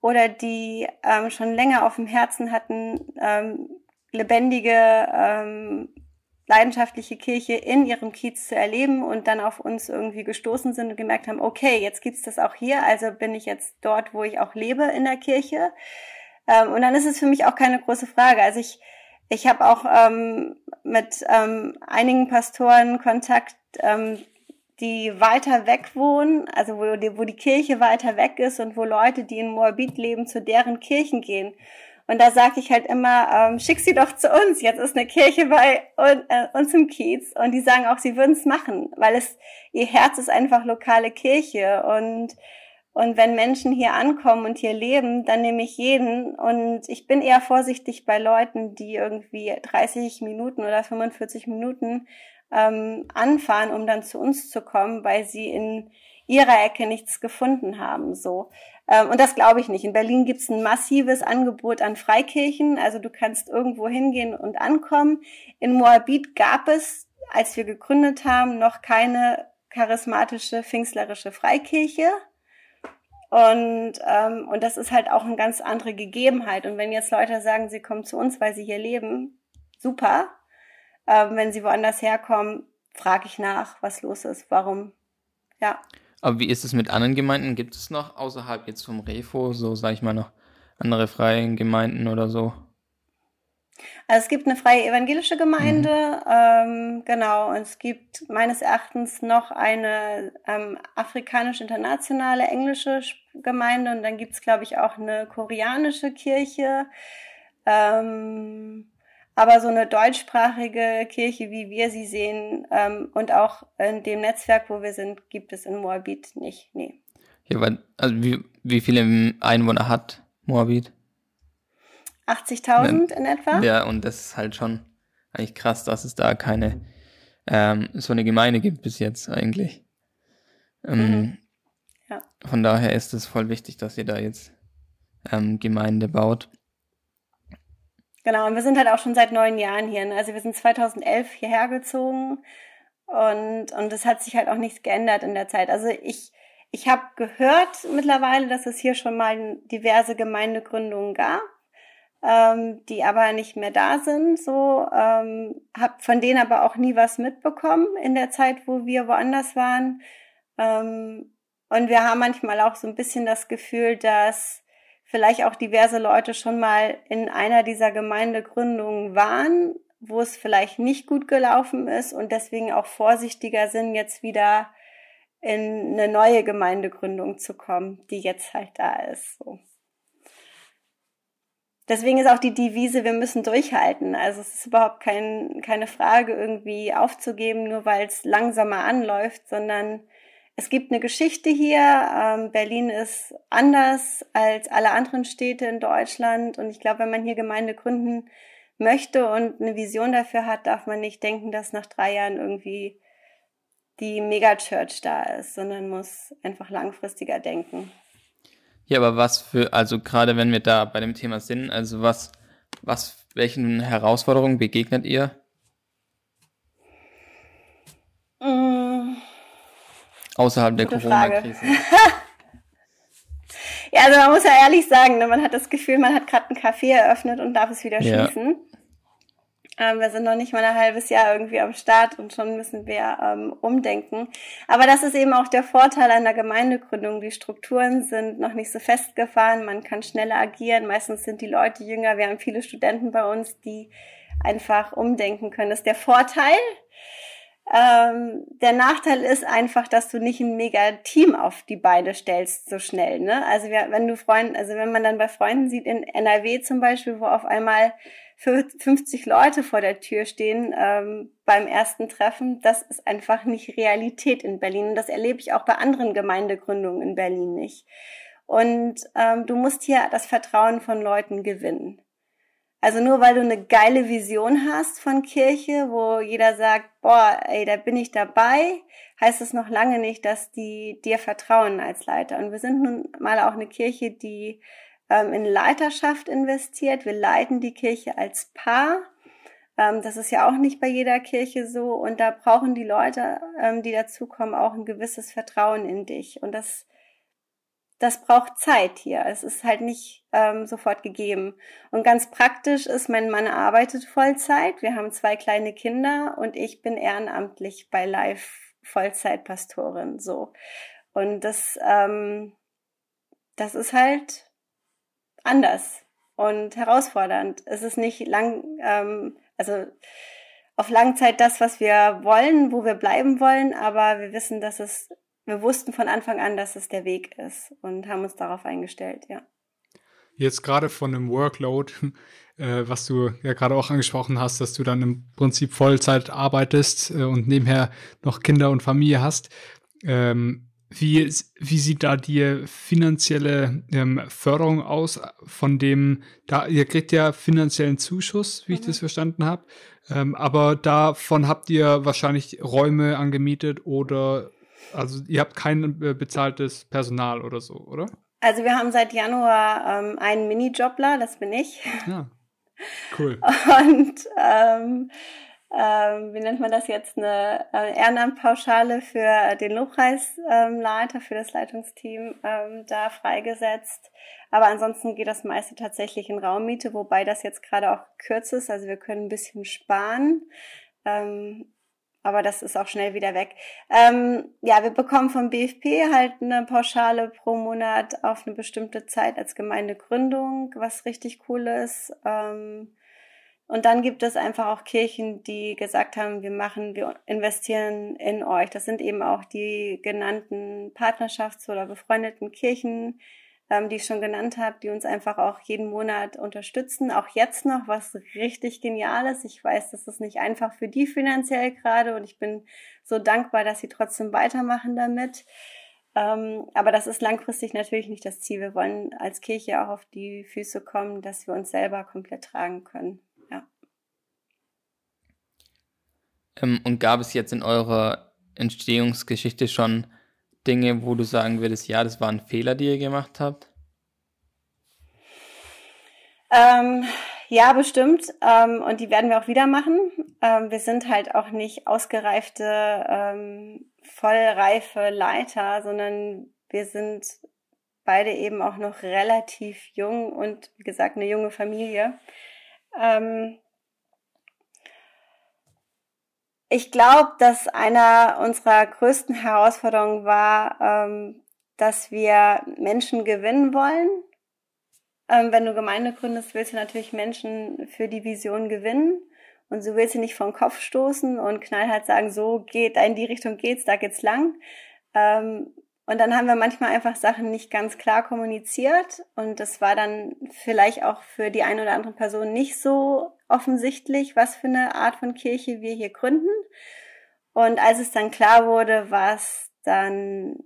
oder die ähm, schon länger auf dem Herzen hatten, ähm, lebendige, ähm, leidenschaftliche Kirche in ihrem Kiez zu erleben und dann auf uns irgendwie gestoßen sind und gemerkt haben, okay, jetzt gibt's das auch hier, also bin ich jetzt dort, wo ich auch lebe in der Kirche. Ähm, und dann ist es für mich auch keine große Frage. Also ich, ich habe auch ähm, mit ähm, einigen Pastoren Kontakt, ähm, die weiter weg wohnen, also wo die, wo die Kirche weiter weg ist und wo Leute, die in Moabit leben, zu deren Kirchen gehen. Und da sage ich halt immer, ähm, schick sie doch zu uns. Jetzt ist eine Kirche bei äh, uns im Kiez. Und die sagen auch, sie würden es machen, weil es ihr Herz ist einfach lokale Kirche. Und, und wenn Menschen hier ankommen und hier leben, dann nehme ich jeden. Und ich bin eher vorsichtig bei Leuten, die irgendwie 30 Minuten oder 45 Minuten ähm, anfahren, um dann zu uns zu kommen, weil sie in ihrer Ecke nichts gefunden haben. So. Ähm, und das glaube ich nicht. In Berlin gibt es ein massives Angebot an Freikirchen. Also du kannst irgendwo hingehen und ankommen. In Moabit gab es, als wir gegründet haben, noch keine charismatische pfingstlerische Freikirche. Und, ähm, und das ist halt auch eine ganz andere Gegebenheit. Und wenn jetzt Leute sagen, sie kommen zu uns, weil sie hier leben, super. Ähm, wenn sie woanders herkommen, frage ich nach, was los ist, warum. Ja. Aber wie ist es mit anderen Gemeinden? Gibt es noch außerhalb jetzt vom Refo, so sage ich mal noch, andere freien Gemeinden oder so? Also es gibt eine freie evangelische Gemeinde, mhm. ähm, genau, und es gibt meines Erachtens noch eine ähm, afrikanisch-internationale englische Gemeinde und dann gibt es, glaube ich, auch eine koreanische Kirche. Ähm, aber so eine deutschsprachige Kirche, wie wir sie sehen, ähm, und auch in dem Netzwerk, wo wir sind, gibt es in Moabit nicht. Nee. Ja, weil, also wie, wie viele Einwohner hat Moabit? 80.000 in etwa. Ja, und das ist halt schon eigentlich krass, dass es da keine ähm, so eine Gemeinde gibt bis jetzt eigentlich. Ähm, mhm. Ja. Von daher ist es voll wichtig, dass ihr da jetzt ähm, Gemeinde baut. Genau, und wir sind halt auch schon seit neun Jahren hier. Ne? Also wir sind 2011 hierher gezogen und, und es hat sich halt auch nichts geändert in der Zeit. Also ich, ich habe gehört mittlerweile, dass es hier schon mal diverse Gemeindegründungen gab, ähm, die aber nicht mehr da sind. So ähm, habe von denen aber auch nie was mitbekommen in der Zeit, wo wir woanders waren. Ähm, und wir haben manchmal auch so ein bisschen das Gefühl, dass vielleicht auch diverse Leute schon mal in einer dieser Gemeindegründungen waren, wo es vielleicht nicht gut gelaufen ist und deswegen auch vorsichtiger sind, jetzt wieder in eine neue Gemeindegründung zu kommen, die jetzt halt da ist. So. Deswegen ist auch die Devise, wir müssen durchhalten. Also es ist überhaupt kein, keine Frage, irgendwie aufzugeben, nur weil es langsamer anläuft, sondern es gibt eine Geschichte hier. Ähm, Berlin ist anders als alle anderen Städte in Deutschland. Und ich glaube, wenn man hier Gemeinde gründen möchte und eine Vision dafür hat, darf man nicht denken, dass nach drei Jahren irgendwie die Megachurch da ist, sondern muss einfach langfristiger denken. Ja, aber was für, also gerade wenn wir da bei dem Thema sind, also was, was, welchen Herausforderungen begegnet ihr? Mm. Außerhalb der Corona-Krise. ja, also man muss ja ehrlich sagen, ne, man hat das Gefühl, man hat gerade ein Café eröffnet und darf es wieder ja. schließen. Ähm, wir sind noch nicht mal ein halbes Jahr irgendwie am Start und schon müssen wir ähm, umdenken. Aber das ist eben auch der Vorteil einer Gemeindegründung. Die Strukturen sind noch nicht so festgefahren, man kann schneller agieren. Meistens sind die Leute jünger. Wir haben viele Studenten bei uns, die einfach umdenken können. Das ist der Vorteil. Ähm, der Nachteil ist einfach, dass du nicht ein mega Team auf die Beine stellst so schnell. Ne? Also wenn du Freunden, also wenn man dann bei Freunden sieht in NRW zum Beispiel, wo auf einmal 50 Leute vor der Tür stehen ähm, beim ersten Treffen, das ist einfach nicht Realität in Berlin. Und das erlebe ich auch bei anderen Gemeindegründungen in Berlin nicht. Und ähm, du musst hier das Vertrauen von Leuten gewinnen. Also nur weil du eine geile Vision hast von Kirche, wo jeder sagt, boah, ey, da bin ich dabei, heißt es noch lange nicht, dass die dir vertrauen als Leiter. Und wir sind nun mal auch eine Kirche, die ähm, in Leiterschaft investiert. Wir leiten die Kirche als Paar. Ähm, das ist ja auch nicht bei jeder Kirche so. Und da brauchen die Leute, ähm, die dazukommen, auch ein gewisses Vertrauen in dich. Und das das braucht Zeit hier. Es ist halt nicht ähm, sofort gegeben. Und ganz praktisch ist, mein Mann arbeitet Vollzeit. Wir haben zwei kleine Kinder und ich bin ehrenamtlich bei Live Vollzeitpastorin. So. Und das, ähm, das ist halt anders und herausfordernd. Es ist nicht lang, ähm, also auf Langzeit das, was wir wollen, wo wir bleiben wollen, aber wir wissen, dass es wir wussten von Anfang an, dass es der Weg ist und haben uns darauf eingestellt, ja. Jetzt gerade von dem Workload, äh, was du ja gerade auch angesprochen hast, dass du dann im Prinzip Vollzeit arbeitest äh, und nebenher noch Kinder und Familie hast. Ähm, wie, wie sieht da die finanzielle ähm, Förderung aus? Von dem, da ihr kriegt ja finanziellen Zuschuss, wie mhm. ich das verstanden habe. Ähm, aber davon habt ihr wahrscheinlich Räume angemietet oder also ihr habt kein äh, bezahltes Personal oder so, oder? Also wir haben seit Januar ähm, einen Minijobler, das bin ich. Ja, cool. Und ähm, ähm, wie nennt man das jetzt, eine äh, Ehrenamtpauschale für den Lobpreisleiter, für das Leitungsteam ähm, da freigesetzt. Aber ansonsten geht das meiste tatsächlich in Raummiete, wobei das jetzt gerade auch kürzer ist. Also wir können ein bisschen sparen. Ähm, aber das ist auch schnell wieder weg. Ähm, ja, wir bekommen vom BFP halt eine Pauschale pro Monat auf eine bestimmte Zeit als Gemeindegründung, was richtig cool ist. Ähm, und dann gibt es einfach auch Kirchen, die gesagt haben, wir machen, wir investieren in euch. Das sind eben auch die genannten Partnerschafts- oder befreundeten Kirchen, ähm, die ich schon genannt habe, die uns einfach auch jeden Monat unterstützen. Auch jetzt noch, was richtig genial ist. Ich weiß, das ist nicht einfach für die finanziell gerade und ich bin so dankbar, dass sie trotzdem weitermachen damit. Ähm, aber das ist langfristig natürlich nicht das Ziel. Wir wollen als Kirche auch auf die Füße kommen, dass wir uns selber komplett tragen können. Ja. Ähm, und gab es jetzt in eurer Entstehungsgeschichte schon Dinge, wo du sagen würdest, ja, das waren Fehler, die ihr gemacht habt? Ähm, ja, bestimmt. Ähm, und die werden wir auch wieder machen. Ähm, wir sind halt auch nicht ausgereifte, ähm, vollreife Leiter, sondern wir sind beide eben auch noch relativ jung und wie gesagt eine junge Familie. Ähm, ich glaube, dass einer unserer größten Herausforderungen war, ähm, dass wir Menschen gewinnen wollen. Ähm, wenn du Gemeinde gründest, willst du natürlich Menschen für die Vision gewinnen. Und so willst du nicht vom Kopf stoßen und knallhart sagen, so geht, in die Richtung geht's, da geht's lang. Ähm, und dann haben wir manchmal einfach Sachen nicht ganz klar kommuniziert und das war dann vielleicht auch für die eine oder andere Person nicht so offensichtlich, was für eine Art von Kirche wir hier gründen. Und als es dann klar wurde, war es dann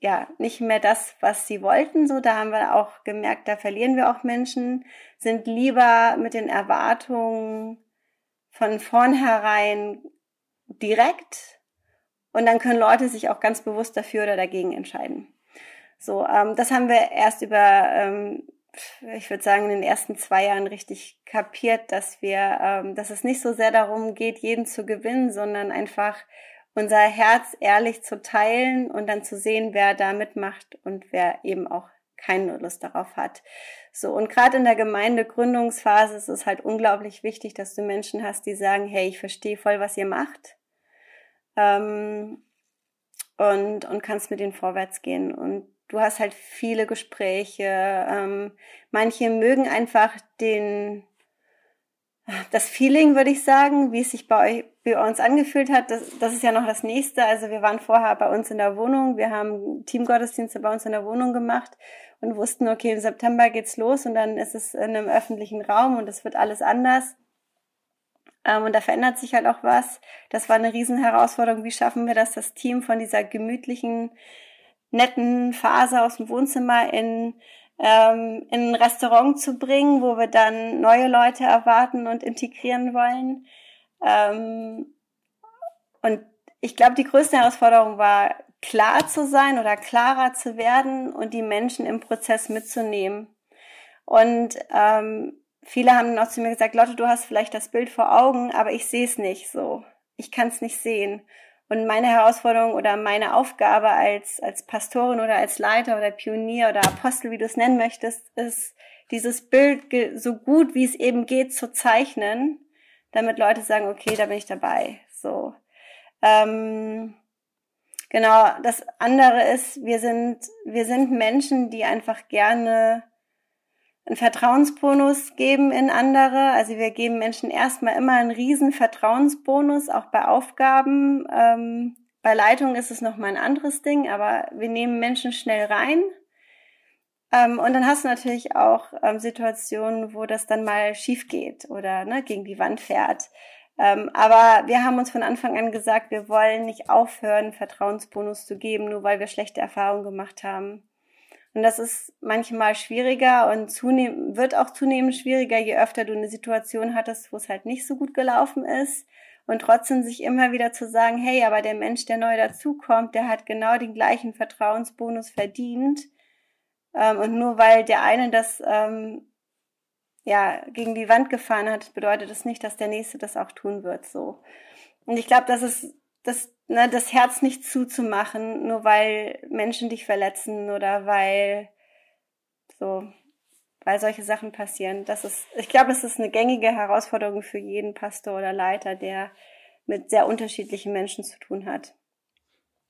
ja nicht mehr das, was sie wollten. So, da haben wir auch gemerkt, da verlieren wir auch Menschen, sind lieber mit den Erwartungen von vornherein direkt und dann können Leute sich auch ganz bewusst dafür oder dagegen entscheiden. So, ähm, das haben wir erst über, ähm, ich würde sagen, in den ersten zwei Jahren richtig kapiert, dass wir, ähm, dass es nicht so sehr darum geht, jeden zu gewinnen, sondern einfach unser Herz ehrlich zu teilen und dann zu sehen, wer da mitmacht und wer eben auch keine Lust darauf hat. So, und gerade in der Gemeindegründungsphase ist es halt unglaublich wichtig, dass du Menschen hast, die sagen, hey, ich verstehe voll, was ihr macht ähm, und, und kannst mit ihnen vorwärts gehen. Und du hast halt viele Gespräche. Ähm, manche mögen einfach den, das Feeling, würde ich sagen, wie es sich bei euch, wie uns angefühlt hat, das, das ist ja noch das nächste. Also wir waren vorher bei uns in der Wohnung, wir haben Teamgottesdienste bei uns in der Wohnung gemacht und wussten, okay, im September geht's los und dann ist es in einem öffentlichen Raum und es wird alles anders. Ähm, und da verändert sich halt auch was. Das war eine riesen Herausforderung. Wie schaffen wir das, das Team von dieser gemütlichen, netten Phase aus dem Wohnzimmer in ähm, in ein Restaurant zu bringen, wo wir dann neue Leute erwarten und integrieren wollen. Ähm, und ich glaube, die größte Herausforderung war, klar zu sein oder klarer zu werden und die Menschen im Prozess mitzunehmen. Und ähm, viele haben auch zu mir gesagt, Lotte, du hast vielleicht das Bild vor Augen, aber ich sehe es nicht so. Ich kann es nicht sehen. Und meine Herausforderung oder meine Aufgabe als, als Pastorin oder als Leiter oder Pionier oder Apostel, wie du es nennen möchtest, ist, dieses Bild so gut wie es eben geht zu zeichnen, damit Leute sagen, okay, da bin ich dabei. So. Ähm, genau, das andere ist, wir sind, wir sind Menschen, die einfach gerne einen Vertrauensbonus geben in andere. Also wir geben Menschen erstmal immer einen riesen Vertrauensbonus, auch bei Aufgaben. Ähm, bei Leitung ist es nochmal ein anderes Ding, aber wir nehmen Menschen schnell rein. Ähm, und dann hast du natürlich auch ähm, Situationen, wo das dann mal schief geht oder ne, gegen die Wand fährt. Ähm, aber wir haben uns von Anfang an gesagt, wir wollen nicht aufhören, Vertrauensbonus zu geben, nur weil wir schlechte Erfahrungen gemacht haben. Und das ist manchmal schwieriger und zunehm, wird auch zunehmend schwieriger, je öfter du eine Situation hattest, wo es halt nicht so gut gelaufen ist. Und trotzdem sich immer wieder zu sagen, hey, aber der Mensch, der neu dazukommt, der hat genau den gleichen Vertrauensbonus verdient. Ähm, und nur weil der eine das ähm, ja gegen die Wand gefahren hat, bedeutet das nicht, dass der nächste das auch tun wird. So. Und ich glaube, das ist das, ne, das Herz nicht zuzumachen, nur weil Menschen dich verletzen oder weil so, weil solche Sachen passieren. Das ist, ich glaube, es ist eine gängige Herausforderung für jeden Pastor oder Leiter, der mit sehr unterschiedlichen Menschen zu tun hat.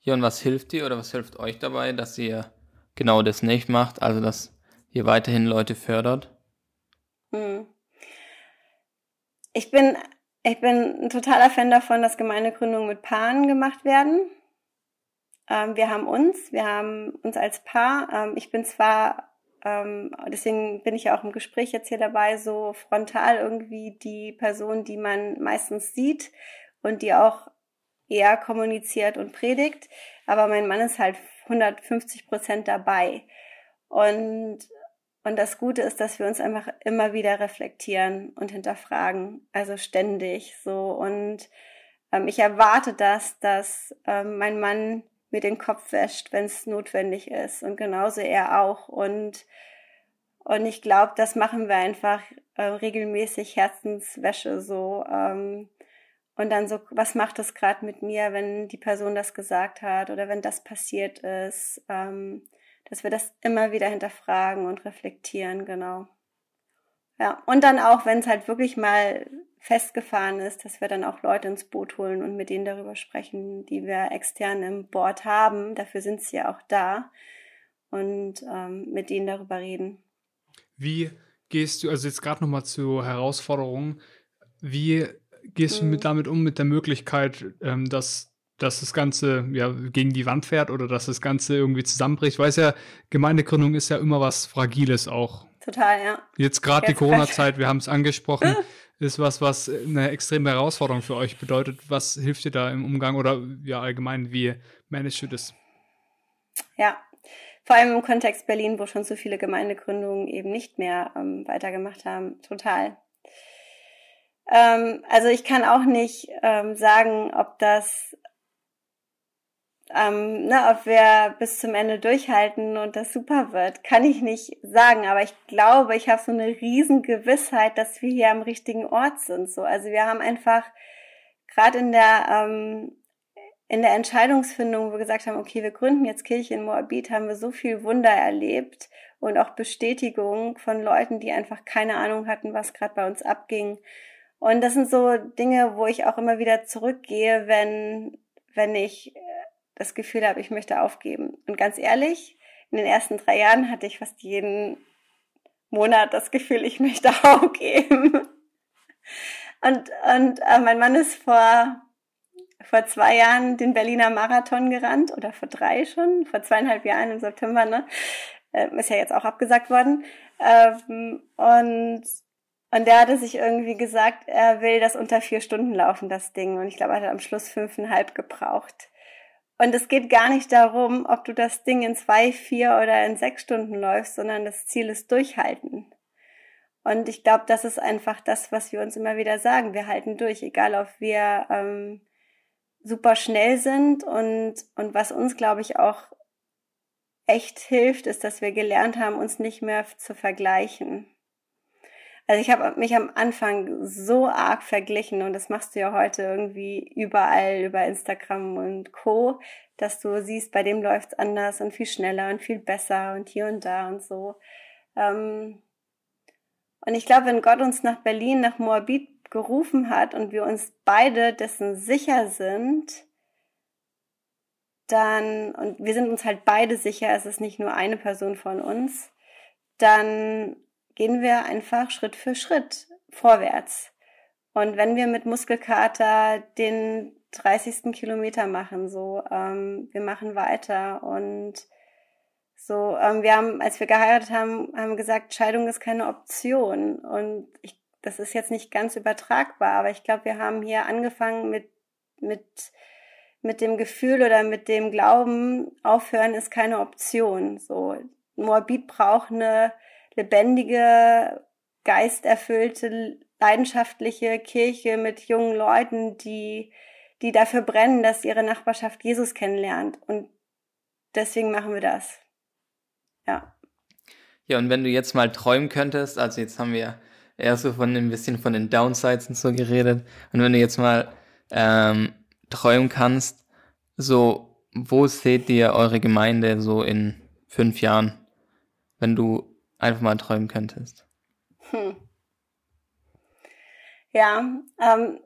Ja, und was hilft dir oder was hilft euch dabei, dass ihr genau das nicht macht, also dass ihr weiterhin Leute fördert? Hm. Ich bin ich bin ein totaler Fan davon, dass Gemeindegründungen mit Paaren gemacht werden. Ähm, wir haben uns, wir haben uns als Paar. Ähm, ich bin zwar, ähm, deswegen bin ich ja auch im Gespräch jetzt hier dabei, so frontal irgendwie die Person, die man meistens sieht und die auch eher kommuniziert und predigt. Aber mein Mann ist halt 150 Prozent dabei. Und und das Gute ist, dass wir uns einfach immer wieder reflektieren und hinterfragen, also ständig so. Und ähm, ich erwarte das, dass ähm, mein Mann mir den Kopf wäscht, wenn es notwendig ist. Und genauso er auch. Und, und ich glaube, das machen wir einfach äh, regelmäßig Herzenswäsche so. Ähm, und dann so, was macht es gerade mit mir, wenn die Person das gesagt hat oder wenn das passiert ist? Ähm, dass wir das immer wieder hinterfragen und reflektieren, genau. Ja, und dann auch, wenn es halt wirklich mal festgefahren ist, dass wir dann auch Leute ins Boot holen und mit denen darüber sprechen, die wir extern im Board haben. Dafür sind sie ja auch da und ähm, mit denen darüber reden. Wie gehst du, also jetzt gerade nochmal zur Herausforderung, wie gehst mhm. du mit, damit um, mit der Möglichkeit, ähm, dass dass das Ganze ja gegen die Wand fährt oder dass das Ganze irgendwie zusammenbricht. Ich weiß ja, Gemeindegründung ist ja immer was Fragiles auch. Total, ja. Jetzt gerade die Corona-Zeit, wir haben es angesprochen, ist was, was eine extreme Herausforderung für euch bedeutet. Was hilft dir da im Umgang oder ja allgemein, wie managst du das? Ja, vor allem im Kontext Berlin, wo schon so viele Gemeindegründungen eben nicht mehr ähm, weitergemacht haben. Total. Ähm, also ich kann auch nicht ähm, sagen, ob das ähm, ne, ob wir bis zum Ende durchhalten und das super wird, kann ich nicht sagen. Aber ich glaube, ich habe so eine riesen Gewissheit, dass wir hier am richtigen Ort sind. So, also wir haben einfach gerade in der ähm, in der Entscheidungsfindung, wo wir gesagt haben, okay, wir gründen jetzt Kirche in Moabit, haben wir so viel Wunder erlebt und auch Bestätigung von Leuten, die einfach keine Ahnung hatten, was gerade bei uns abging. Und das sind so Dinge, wo ich auch immer wieder zurückgehe, wenn wenn ich das Gefühl habe, ich möchte aufgeben. Und ganz ehrlich, in den ersten drei Jahren hatte ich fast jeden Monat das Gefühl, ich möchte aufgeben. Und, und äh, mein Mann ist vor, vor zwei Jahren den Berliner Marathon gerannt oder vor drei schon, vor zweieinhalb Jahren im September, ne? Äh, ist ja jetzt auch abgesagt worden. Ähm, und und der hatte sich irgendwie gesagt, er will das unter vier Stunden laufen, das Ding. Und ich glaube, er hat am Schluss fünfeinhalb gebraucht. Und es geht gar nicht darum, ob du das Ding in zwei, vier oder in sechs Stunden läufst, sondern das Ziel ist durchhalten. Und ich glaube, das ist einfach das, was wir uns immer wieder sagen. Wir halten durch, egal ob wir ähm, super schnell sind. Und, und was uns, glaube ich, auch echt hilft, ist, dass wir gelernt haben, uns nicht mehr zu vergleichen. Also ich habe mich am Anfang so arg verglichen und das machst du ja heute irgendwie überall über Instagram und Co, dass du siehst, bei dem läuft's anders und viel schneller und viel besser und hier und da und so. Ähm, und ich glaube, wenn Gott uns nach Berlin, nach Moabit gerufen hat und wir uns beide dessen sicher sind, dann, und wir sind uns halt beide sicher, es ist nicht nur eine Person von uns, dann gehen wir einfach Schritt für Schritt vorwärts. Und wenn wir mit Muskelkater den 30. Kilometer machen, so, ähm, wir machen weiter und so, ähm, wir haben, als wir geheiratet haben, haben gesagt, Scheidung ist keine Option. Und ich, das ist jetzt nicht ganz übertragbar, aber ich glaube, wir haben hier angefangen mit, mit, mit dem Gefühl oder mit dem Glauben, aufhören ist keine Option. So, Moabit braucht eine lebendige, geisterfüllte, leidenschaftliche Kirche mit jungen Leuten, die, die dafür brennen, dass ihre Nachbarschaft Jesus kennenlernt. Und deswegen machen wir das. Ja. Ja, und wenn du jetzt mal träumen könntest, also jetzt haben wir eher so von ein bisschen von den Downsides und so geredet, und wenn du jetzt mal ähm, träumen kannst, so, wo seht ihr eure Gemeinde so in fünf Jahren, wenn du einfach mal träumen könntest? Hm. Ja, ähm,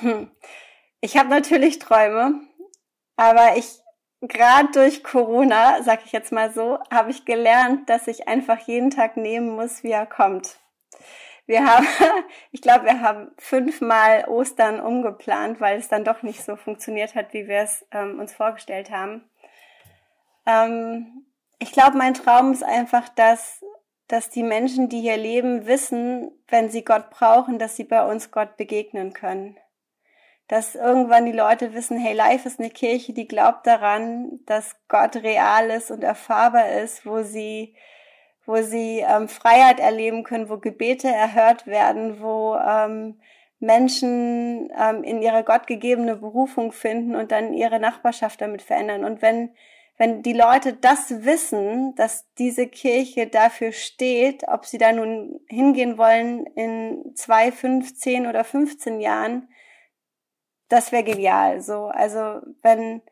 hm. ich habe natürlich Träume, aber ich gerade durch Corona, sag ich jetzt mal so, habe ich gelernt, dass ich einfach jeden Tag nehmen muss, wie er kommt. Wir haben, ich glaube, wir haben fünfmal Ostern umgeplant, weil es dann doch nicht so funktioniert hat, wie wir es ähm, uns vorgestellt haben. Ähm, ich glaube, mein Traum ist einfach, dass dass die Menschen, die hier leben, wissen, wenn sie Gott brauchen, dass sie bei uns Gott begegnen können. Dass irgendwann die Leute wissen, hey, Life ist eine Kirche, die glaubt daran, dass Gott real ist und erfahrbar ist, wo sie, wo sie ähm, Freiheit erleben können, wo Gebete erhört werden, wo ähm, Menschen ähm, in ihre gottgegebene Berufung finden und dann ihre Nachbarschaft damit verändern. Und wenn wenn die Leute das wissen, dass diese Kirche dafür steht, ob sie da nun hingehen wollen in zwei, fünf, zehn oder 15 Jahren, das wäre genial. So, also wenn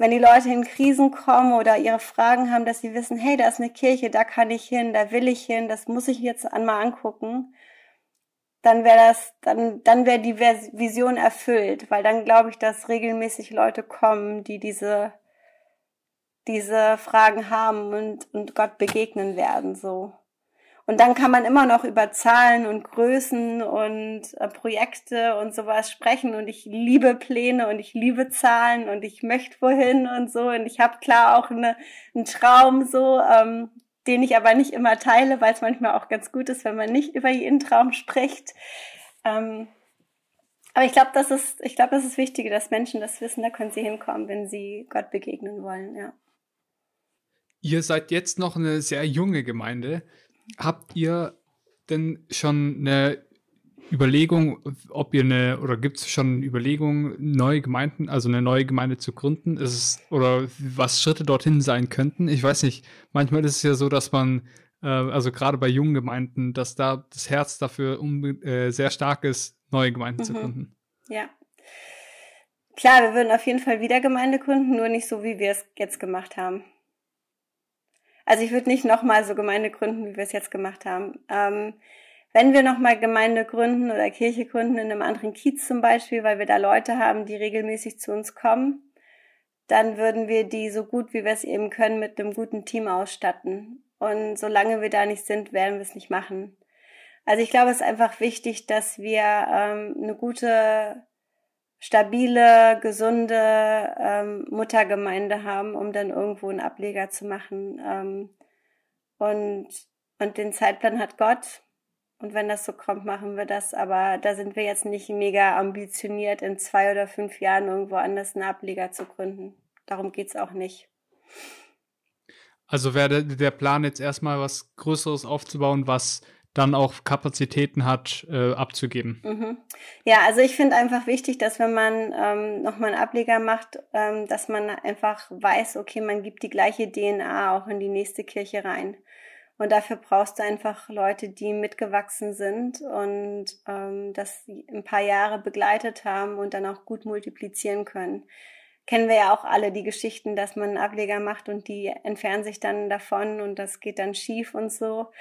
wenn die Leute in Krisen kommen oder ihre Fragen haben, dass sie wissen, hey, da ist eine Kirche, da kann ich hin, da will ich hin, das muss ich jetzt einmal angucken, dann wäre das, dann, dann wäre die Vision erfüllt, weil dann glaube ich, dass regelmäßig Leute kommen, die diese diese Fragen haben und, und Gott begegnen werden, so. Und dann kann man immer noch über Zahlen und Größen und äh, Projekte und sowas sprechen. Und ich liebe Pläne und ich liebe Zahlen und ich möchte wohin und so. Und ich habe klar auch eine, einen Traum so, ähm, den ich aber nicht immer teile, weil es manchmal auch ganz gut ist, wenn man nicht über jeden Traum spricht. Ähm, aber ich glaube, das ist, ich glaube, das ist wichtig, dass Menschen das wissen, da können sie hinkommen, wenn sie Gott begegnen wollen, ja. Ihr seid jetzt noch eine sehr junge Gemeinde. Habt ihr denn schon eine Überlegung, ob ihr eine, oder gibt es schon eine Überlegung, neue Gemeinden, also eine neue Gemeinde zu gründen? Ist es, oder was Schritte dorthin sein könnten? Ich weiß nicht, manchmal ist es ja so, dass man, äh, also gerade bei jungen Gemeinden, dass da das Herz dafür um, äh, sehr stark ist, neue Gemeinden mhm. zu gründen. Ja. Klar, wir würden auf jeden Fall wieder Gemeinde gründen, nur nicht so, wie wir es jetzt gemacht haben. Also ich würde nicht nochmal so Gemeinde gründen, wie wir es jetzt gemacht haben. Ähm, wenn wir nochmal Gemeinde gründen oder Kirche gründen in einem anderen Kiez zum Beispiel, weil wir da Leute haben, die regelmäßig zu uns kommen, dann würden wir die so gut wie wir es eben können mit einem guten Team ausstatten. Und solange wir da nicht sind, werden wir es nicht machen. Also ich glaube, es ist einfach wichtig, dass wir ähm, eine gute, stabile, gesunde ähm, Muttergemeinde haben, um dann irgendwo einen Ableger zu machen. Ähm, und, und den Zeitplan hat Gott. Und wenn das so kommt, machen wir das. Aber da sind wir jetzt nicht mega ambitioniert, in zwei oder fünf Jahren irgendwo anders einen Ableger zu gründen. Darum geht's auch nicht. Also wäre der Plan jetzt erstmal was Größeres aufzubauen, was dann auch Kapazitäten hat, äh, abzugeben. Mhm. Ja, also ich finde einfach wichtig, dass wenn man ähm, nochmal einen Ableger macht, ähm, dass man einfach weiß, okay, man gibt die gleiche DNA auch in die nächste Kirche rein. Und dafür brauchst du einfach Leute, die mitgewachsen sind und ähm, das ein paar Jahre begleitet haben und dann auch gut multiplizieren können. Kennen wir ja auch alle die Geschichten, dass man einen Ableger macht und die entfernen sich dann davon und das geht dann schief und so.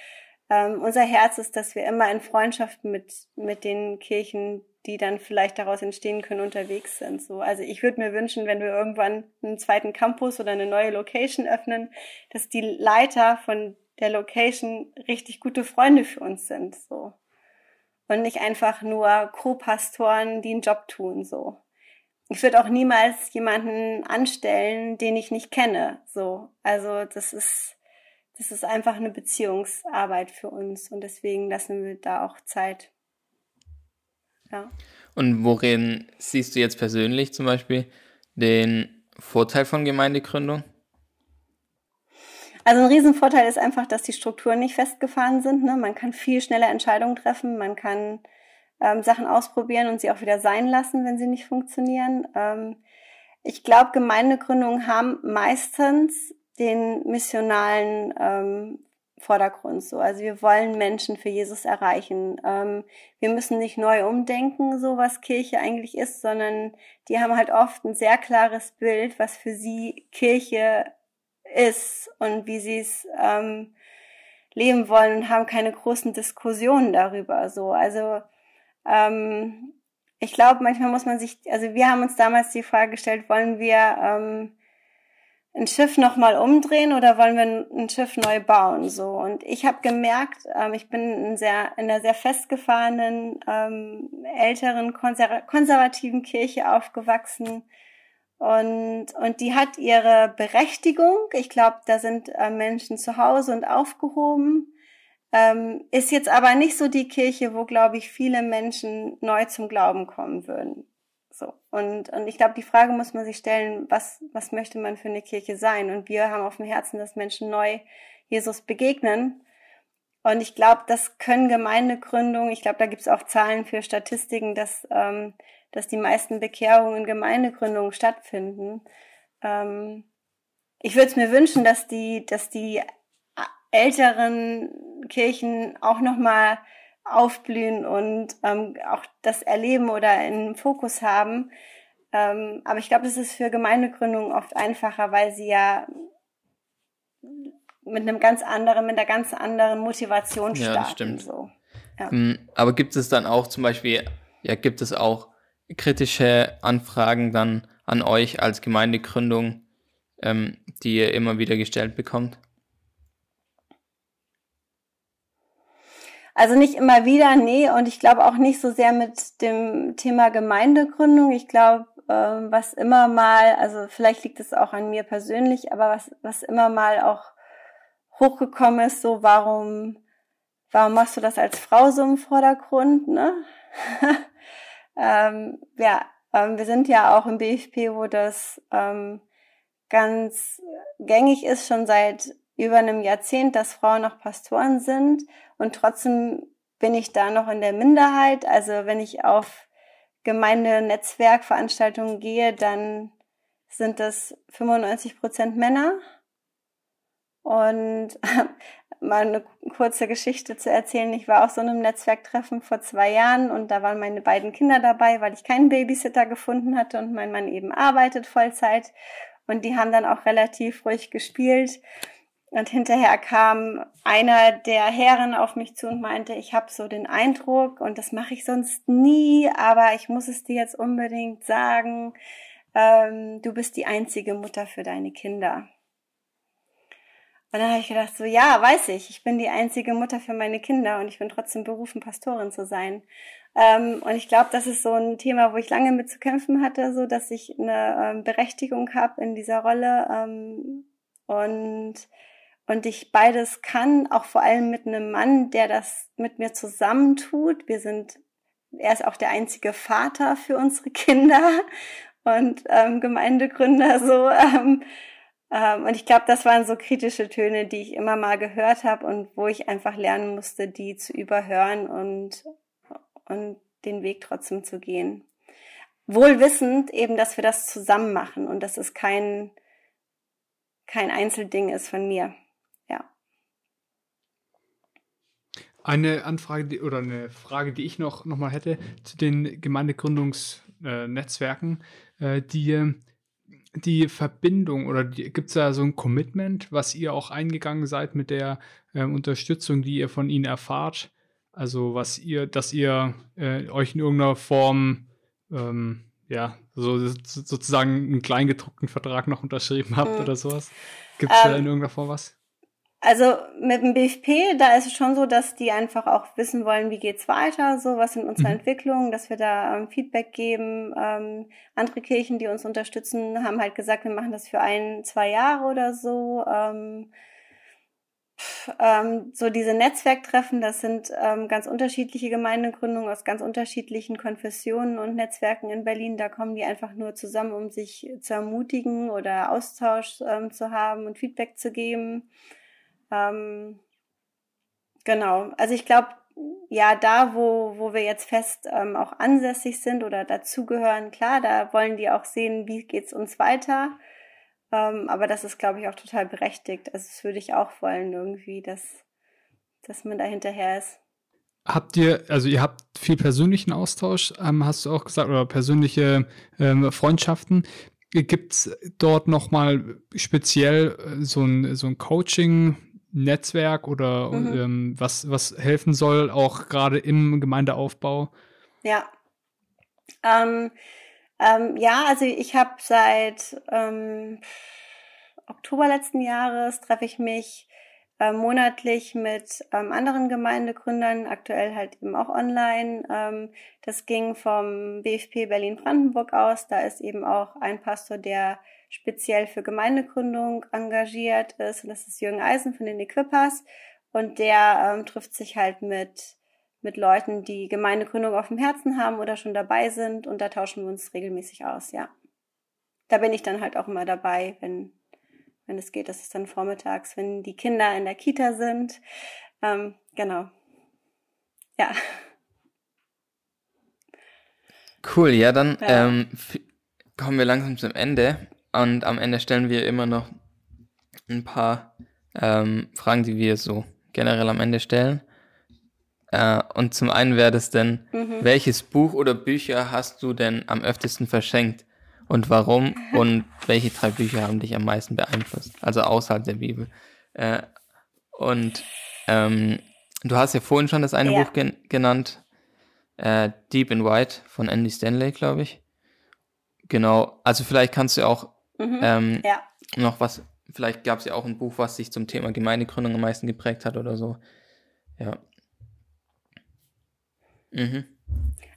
Ähm, unser Herz ist, dass wir immer in Freundschaft mit, mit den Kirchen, die dann vielleicht daraus entstehen können, unterwegs sind. So, also ich würde mir wünschen, wenn wir irgendwann einen zweiten Campus oder eine neue Location öffnen, dass die Leiter von der Location richtig gute Freunde für uns sind, so. Und nicht einfach nur Co-Pastoren, die einen Job tun, so. Ich würde auch niemals jemanden anstellen, den ich nicht kenne, so. Also, das ist, das ist einfach eine Beziehungsarbeit für uns und deswegen lassen wir da auch Zeit. Ja. Und worin siehst du jetzt persönlich zum Beispiel den Vorteil von Gemeindegründung? Also ein Riesenvorteil ist einfach, dass die Strukturen nicht festgefahren sind. Ne? Man kann viel schneller Entscheidungen treffen, man kann ähm, Sachen ausprobieren und sie auch wieder sein lassen, wenn sie nicht funktionieren. Ähm, ich glaube, Gemeindegründungen haben meistens den missionalen ähm, Vordergrund so. Also wir wollen Menschen für Jesus erreichen. Ähm, wir müssen nicht neu umdenken, so was Kirche eigentlich ist, sondern die haben halt oft ein sehr klares Bild, was für sie Kirche ist und wie sie es ähm, leben wollen und haben keine großen Diskussionen darüber. So, also ähm, ich glaube, manchmal muss man sich, also wir haben uns damals die Frage gestellt, wollen wir ähm, ein Schiff nochmal umdrehen oder wollen wir ein Schiff neu bauen? So und ich habe gemerkt, ähm, ich bin in, sehr, in einer sehr festgefahrenen, ähm, älteren, konser konservativen Kirche aufgewachsen und, und die hat ihre Berechtigung. Ich glaube, da sind äh, Menschen zu Hause und aufgehoben. Ähm, ist jetzt aber nicht so die Kirche, wo, glaube ich, viele Menschen neu zum Glauben kommen würden. So. Und, und ich glaube, die Frage muss man sich stellen, was, was möchte man für eine Kirche sein? Und wir haben auf dem Herzen, dass Menschen neu Jesus begegnen. Und ich glaube, das können Gemeindegründungen, ich glaube, da gibt es auch Zahlen für Statistiken, dass ähm, dass die meisten Bekehrungen, Gemeindegründungen stattfinden. Ähm, ich würde es mir wünschen, dass die, dass die älteren Kirchen auch nochmal aufblühen und ähm, auch das erleben oder in Fokus haben. Ähm, aber ich glaube, das ist für Gemeindegründungen oft einfacher, weil sie ja mit einem ganz anderen, mit einer ganz anderen Motivation starten. Ja, das stimmt. So. Ja. Hm, aber gibt es dann auch zum Beispiel, ja, gibt es auch kritische Anfragen dann an euch als Gemeindegründung, ähm, die ihr immer wieder gestellt bekommt? Also nicht immer wieder, nee, und ich glaube auch nicht so sehr mit dem Thema Gemeindegründung. Ich glaube, äh, was immer mal, also vielleicht liegt es auch an mir persönlich, aber was, was immer mal auch hochgekommen ist, so warum, warum machst du das als Frau so im Vordergrund, ne? Ähm, ja, ähm, wir sind ja auch im BFP, wo das ähm, ganz gängig ist, schon seit über einem Jahrzehnt, dass Frauen noch Pastoren sind. Und trotzdem bin ich da noch in der Minderheit. Also wenn ich auf Gemeindenetzwerkveranstaltungen gehe, dann sind das 95 Prozent Männer. Und mal eine kurze Geschichte zu erzählen. Ich war auf so einem Netzwerktreffen vor zwei Jahren und da waren meine beiden Kinder dabei, weil ich keinen Babysitter gefunden hatte und mein Mann eben arbeitet Vollzeit. Und die haben dann auch relativ ruhig gespielt. Und hinterher kam einer der Herren auf mich zu und meinte, ich habe so den Eindruck, und das mache ich sonst nie, aber ich muss es dir jetzt unbedingt sagen, ähm, du bist die einzige Mutter für deine Kinder. Und dann habe ich gedacht, so ja, weiß ich, ich bin die einzige Mutter für meine Kinder und ich bin trotzdem berufen, Pastorin zu sein. Ähm, und ich glaube, das ist so ein Thema, wo ich lange mit zu kämpfen hatte, so dass ich eine ähm, Berechtigung habe in dieser Rolle ähm, und und ich beides kann, auch vor allem mit einem Mann, der das mit mir zusammentut. Wir sind, er ist auch der einzige Vater für unsere Kinder und ähm, Gemeindegründer so. Ähm, ähm, und ich glaube, das waren so kritische Töne, die ich immer mal gehört habe und wo ich einfach lernen musste, die zu überhören und, und den Weg trotzdem zu gehen. Wohl wissend eben, dass wir das zusammen machen und dass es kein, kein Einzelding ist von mir. Ja. Eine Anfrage die, oder eine Frage, die ich noch, noch mal hätte zu den Gemeindegründungsnetzwerken, äh, die die Verbindung oder gibt es da so ein Commitment, was ihr auch eingegangen seid mit der äh, Unterstützung, die ihr von ihnen erfahrt? Also was ihr, dass ihr äh, euch in irgendeiner Form ähm, ja, so, sozusagen einen kleingedruckten Vertrag noch unterschrieben habt mhm. oder sowas? Gibt es ähm, da in irgendeiner Form was? Also mit dem BFP, da ist es schon so, dass die einfach auch wissen wollen, wie geht's weiter, so was sind unsere mhm. Entwicklungen, dass wir da ähm, Feedback geben. Ähm, andere Kirchen, die uns unterstützen, haben halt gesagt, wir machen das für ein, zwei Jahre oder so. Ähm, ähm, so diese Netzwerktreffen, das sind ähm, ganz unterschiedliche Gemeindegründungen aus ganz unterschiedlichen Konfessionen und Netzwerken in Berlin. Da kommen die einfach nur zusammen, um sich zu ermutigen oder Austausch ähm, zu haben und Feedback zu geben. Ähm, genau. Also ich glaube, ja, da, wo, wo wir jetzt fest ähm, auch ansässig sind oder dazugehören, klar, da wollen die auch sehen, wie geht's uns weiter. Ähm, aber das ist, glaube ich, auch total berechtigt. Also das würde ich auch wollen, irgendwie, dass, dass man da hinterher ist. Habt ihr, also ihr habt viel persönlichen Austausch, ähm, hast du auch gesagt, oder persönliche ähm, Freundschaften. Gibt es dort nochmal speziell äh, so ein, so ein Coaching, Netzwerk oder mhm. ähm, was, was helfen soll, auch gerade im Gemeindeaufbau? Ja. Ähm, ähm, ja, also ich habe seit ähm, Oktober letzten Jahres treffe ich mich äh, monatlich mit ähm, anderen Gemeindegründern, aktuell halt eben auch online. Ähm, das ging vom BFP Berlin-Brandenburg aus. Da ist eben auch ein Pastor, der speziell für Gemeindegründung engagiert ist. Und das ist Jürgen Eisen von den Equippers. Und der ähm, trifft sich halt mit, mit Leuten, die Gemeindegründung auf dem Herzen haben oder schon dabei sind. Und da tauschen wir uns regelmäßig aus, ja. Da bin ich dann halt auch immer dabei, wenn, wenn es geht. Das ist dann vormittags, wenn die Kinder in der Kita sind. Ähm, genau. Ja. Cool, ja, dann ja. Ähm, kommen wir langsam zum Ende. Und am Ende stellen wir immer noch ein paar ähm, Fragen, die wir so generell am Ende stellen. Äh, und zum einen wäre das denn, mhm. welches Buch oder Bücher hast du denn am öftesten verschenkt und warum? Und welche drei Bücher haben dich am meisten beeinflusst? Also außerhalb der Bibel. Äh, und ähm, du hast ja vorhin schon das eine ja. Buch gen genannt, äh, Deep in White von Andy Stanley, glaube ich. Genau, also vielleicht kannst du auch Mhm. Ähm, ja. Noch was, vielleicht gab es ja auch ein Buch, was sich zum Thema Gemeindegründung am meisten geprägt hat oder so. Ja. Mhm.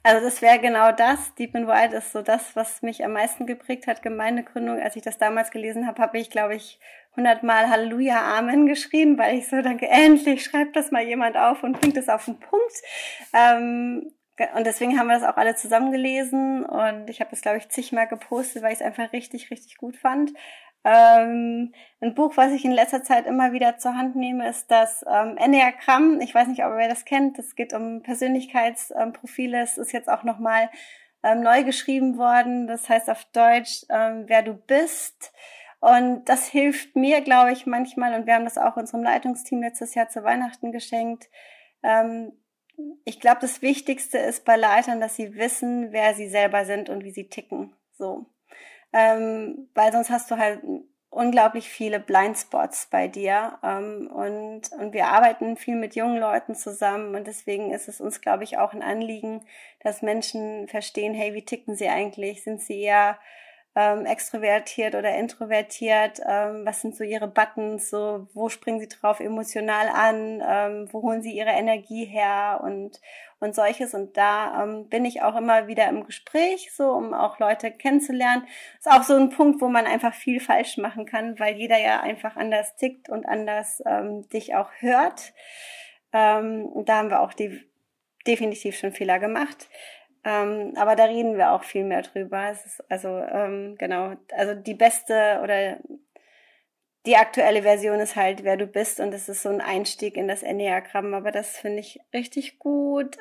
Also das wäre genau das. Deep and White ist so das, was mich am meisten geprägt hat, Gemeindegründung. Als ich das damals gelesen habe, habe ich, glaube ich, hundertmal Halleluja, Amen geschrien, weil ich so denke, endlich schreibt das mal jemand auf und bringt es auf den Punkt. Ähm, und deswegen haben wir das auch alle zusammen gelesen und ich habe das, glaube ich, zigmal gepostet, weil ich es einfach richtig, richtig gut fand. Ähm, ein Buch, was ich in letzter Zeit immer wieder zur Hand nehme, ist das ähm, Enneagramm. Ich weiß nicht, ob ihr das kennt. Es geht um Persönlichkeitsprofile. Ähm, es ist jetzt auch nochmal ähm, neu geschrieben worden. Das heißt auf Deutsch, ähm, wer du bist. Und das hilft mir, glaube ich, manchmal. Und wir haben das auch unserem Leitungsteam letztes Jahr zu Weihnachten geschenkt. Ich glaube, das Wichtigste ist bei Leitern, dass sie wissen, wer sie selber sind und wie sie ticken. So. Ähm, weil sonst hast du halt unglaublich viele Blindspots bei dir. Ähm, und, und wir arbeiten viel mit jungen Leuten zusammen und deswegen ist es uns, glaube ich, auch ein Anliegen, dass Menschen verstehen, hey, wie ticken sie eigentlich? Sind sie eher ähm, extrovertiert oder introvertiert, ähm, was sind so ihre Buttons, so wo springen sie drauf emotional an, ähm, wo holen sie ihre Energie her und und solches und da ähm, bin ich auch immer wieder im Gespräch, so um auch Leute kennenzulernen. Ist auch so ein Punkt, wo man einfach viel falsch machen kann, weil jeder ja einfach anders tickt und anders ähm, dich auch hört. Ähm, da haben wir auch die definitiv schon Fehler gemacht. Ähm, aber da reden wir auch viel mehr drüber. Es ist also ähm, genau, also die beste oder die aktuelle Version ist halt, wer du bist und es ist so ein Einstieg in das Enneagramm, aber das finde ich richtig gut.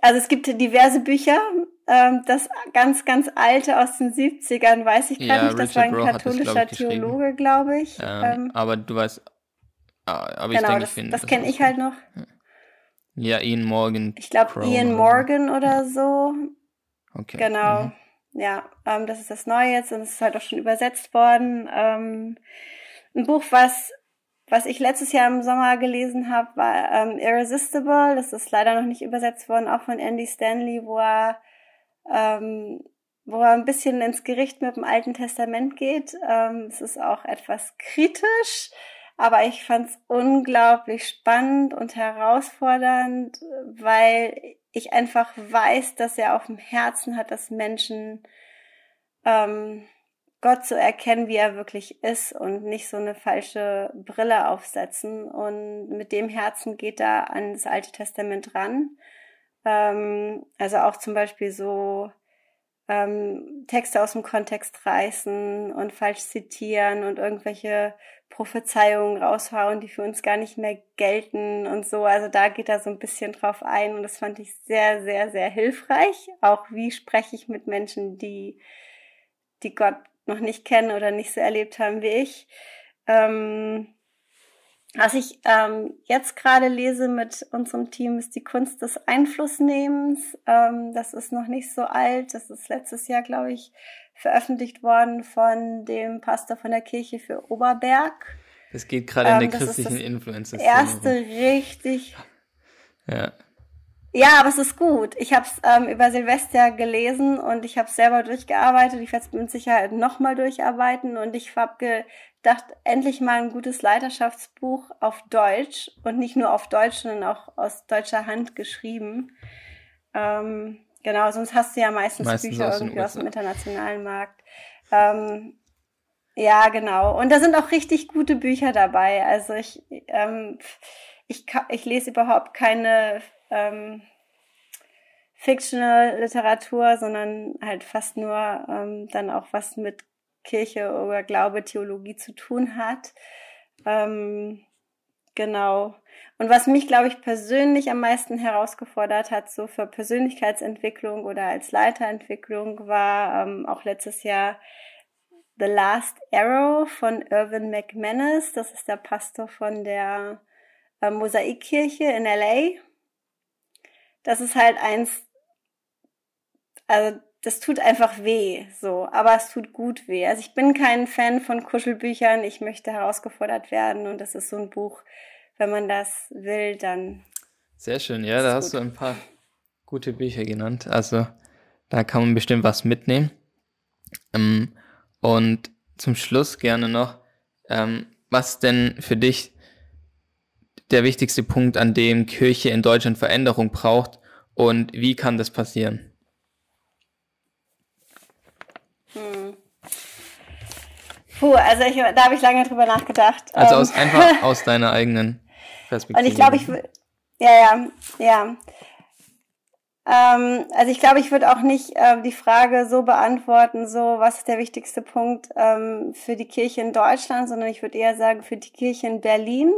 Also es gibt diverse Bücher, ähm, das ganz, ganz alte aus den 70ern, weiß ich gar ja, nicht, das Richard war ein katholischer das, glaub Theologe, glaube ich. Ähm, ähm, aber du weißt, ah, aber ich genau, denke, das, ich finde. Das kenne ich halt noch. Ja, Ian Morgan. Ich glaube, Ian Morgan oder so. Okay. Genau. Mhm. Ja, ähm, das ist das Neue jetzt und es ist halt auch schon übersetzt worden. Ähm, ein Buch, was was ich letztes Jahr im Sommer gelesen habe, war ähm, Irresistible. Das ist leider noch nicht übersetzt worden, auch von Andy Stanley, wo er ähm, wo er ein bisschen ins Gericht mit dem Alten Testament geht. Ähm, es ist auch etwas kritisch, aber ich fand es unglaublich spannend und herausfordernd, weil ich einfach weiß, dass er auf dem Herzen hat, dass Menschen ähm, Gott zu erkennen, wie er wirklich ist und nicht so eine falsche Brille aufsetzen. Und mit dem Herzen geht er an das Alte Testament ran. Ähm, also auch zum Beispiel so ähm, Texte aus dem Kontext reißen und falsch zitieren und irgendwelche Prophezeiungen raushauen, die für uns gar nicht mehr gelten und so. Also da geht er so ein bisschen drauf ein und das fand ich sehr, sehr, sehr hilfreich. Auch wie spreche ich mit Menschen, die, die Gott noch nicht kennen oder nicht so erlebt haben wie ich. Ähm, was ich ähm, jetzt gerade lese mit unserem Team ist die Kunst des Einflussnehmens. Ähm, das ist noch nicht so alt. Das ist letztes Jahr, glaube ich, veröffentlicht worden von dem Pastor von der Kirche für Oberberg. Das geht gerade in der ähm, christlichen Influencer. Erste richtig. Ja. Ja, aber es ist gut. Ich habe es ähm, über Silvester gelesen und ich habe es selber durchgearbeitet. Ich werde es mit Sicherheit nochmal durcharbeiten und ich habe gedacht, endlich mal ein gutes Leiterschaftsbuch auf Deutsch und nicht nur auf Deutsch, sondern auch aus deutscher Hand geschrieben. Ähm, genau, sonst hast du ja meistens, meistens Bücher aus irgendwie aus dem internationalen Markt. Ähm, ja, genau. Und da sind auch richtig gute Bücher dabei. Also ich, ähm, ich, ich lese überhaupt keine ähm, Fictional Literatur, sondern halt fast nur ähm, dann auch was mit Kirche oder Glaube, Theologie zu tun hat. Ähm, genau. Und was mich, glaube ich, persönlich am meisten herausgefordert hat, so für Persönlichkeitsentwicklung oder als Leiterentwicklung, war ähm, auch letztes Jahr The Last Arrow von Irvin McManus. Das ist der Pastor von der äh, Mosaikkirche in LA das ist halt eins, also das tut einfach weh, so, aber es tut gut weh. Also ich bin kein Fan von Kuschelbüchern, ich möchte herausgefordert werden und das ist so ein Buch, wenn man das will, dann. Sehr schön, ja, da hast gut. du ein paar gute Bücher genannt. Also da kann man bestimmt was mitnehmen. Ähm, und zum Schluss gerne noch, ähm, was denn für dich der wichtigste Punkt, an dem Kirche in Deutschland Veränderung braucht und wie kann das passieren? Hm. Puh, also ich, da habe ich lange drüber nachgedacht. Also aus, ähm. einfach aus deiner eigenen Perspektive. Und ich glaube, ich ja, ja, ja. Ähm, also ich glaube, ich würde auch nicht äh, die Frage so beantworten, so was ist der wichtigste Punkt ähm, für die Kirche in Deutschland, sondern ich würde eher sagen für die Kirche in Berlin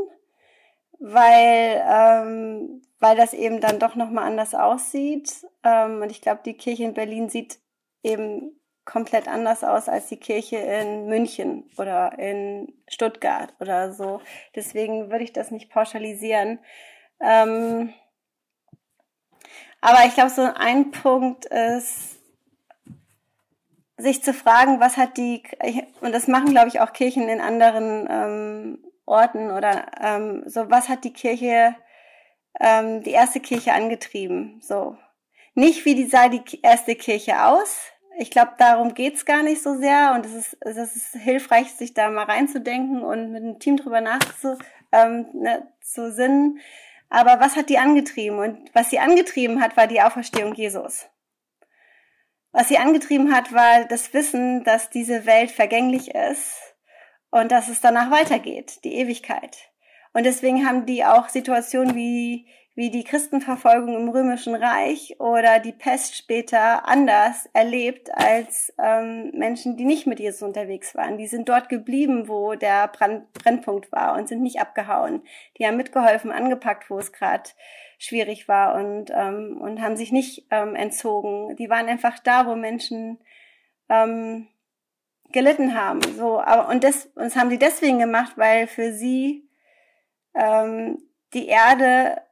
weil, ähm, weil das eben dann doch nochmal anders aussieht. Ähm, und ich glaube, die Kirche in Berlin sieht eben komplett anders aus als die Kirche in München oder in Stuttgart oder so. Deswegen würde ich das nicht pauschalisieren. Ähm, aber ich glaube, so ein Punkt ist, sich zu fragen, was hat die, und das machen, glaube ich, auch Kirchen in anderen ähm, Orten oder ähm, so, was hat die Kirche, ähm, die erste Kirche angetrieben? So, nicht, wie die sah die erste Kirche aus. Ich glaube, darum geht's gar nicht so sehr und es ist, es ist hilfreich, sich da mal reinzudenken und mit dem Team drüber nachzusinnen. Ähm, ne, zu sinnen. Aber was hat die angetrieben? Und was sie angetrieben hat, war die Auferstehung Jesus. Was sie angetrieben hat, war das Wissen, dass diese Welt vergänglich ist und dass es danach weitergeht, die Ewigkeit. Und deswegen haben die auch Situationen wie wie die Christenverfolgung im Römischen Reich oder die Pest später anders erlebt als ähm, Menschen, die nicht mit Jesus unterwegs waren. Die sind dort geblieben, wo der Brand Brennpunkt war und sind nicht abgehauen. Die haben mitgeholfen, angepackt, wo es gerade schwierig war und, ähm, und haben sich nicht ähm, entzogen. Die waren einfach da, wo Menschen ähm, gelitten haben. So, aber und das, und das haben sie deswegen gemacht, weil für sie ähm, die Erde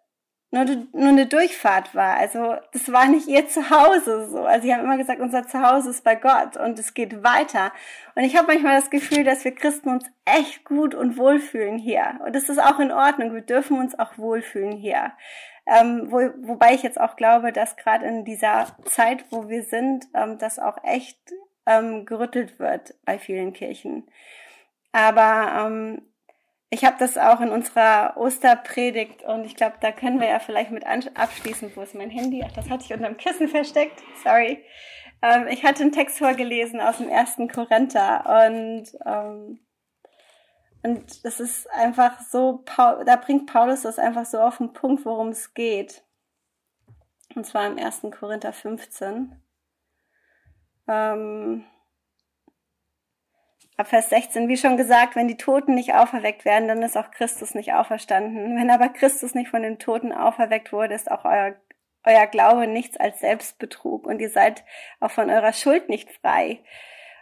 nur, nur eine Durchfahrt war. Also das war nicht ihr Zuhause so. Also sie haben immer gesagt, unser Zuhause ist bei Gott und es geht weiter. Und ich habe manchmal das Gefühl, dass wir Christen uns echt gut und wohlfühlen hier. Und das ist auch in Ordnung. Wir dürfen uns auch wohlfühlen hier. Ähm, wo, wobei ich jetzt auch glaube, dass gerade in dieser Zeit, wo wir sind, ähm, das auch echt ähm, gerüttelt wird bei vielen Kirchen. Aber ähm, ich habe das auch in unserer Osterpredigt und ich glaube, da können wir ja vielleicht mit abschließen. Wo ist mein Handy? Ach, das hatte ich unterm Kissen versteckt. Sorry. Ähm, ich hatte einen Text vorgelesen aus dem ersten Korinther und ähm, und das ist einfach so, da bringt Paulus das einfach so auf den Punkt, worum es geht. Und zwar im ersten Korinther 15. Ähm, Ab Vers 16, wie schon gesagt, wenn die Toten nicht auferweckt werden, dann ist auch Christus nicht auferstanden. Wenn aber Christus nicht von den Toten auferweckt wurde, ist auch euer, euer Glaube nichts als Selbstbetrug und ihr seid auch von eurer Schuld nicht frei.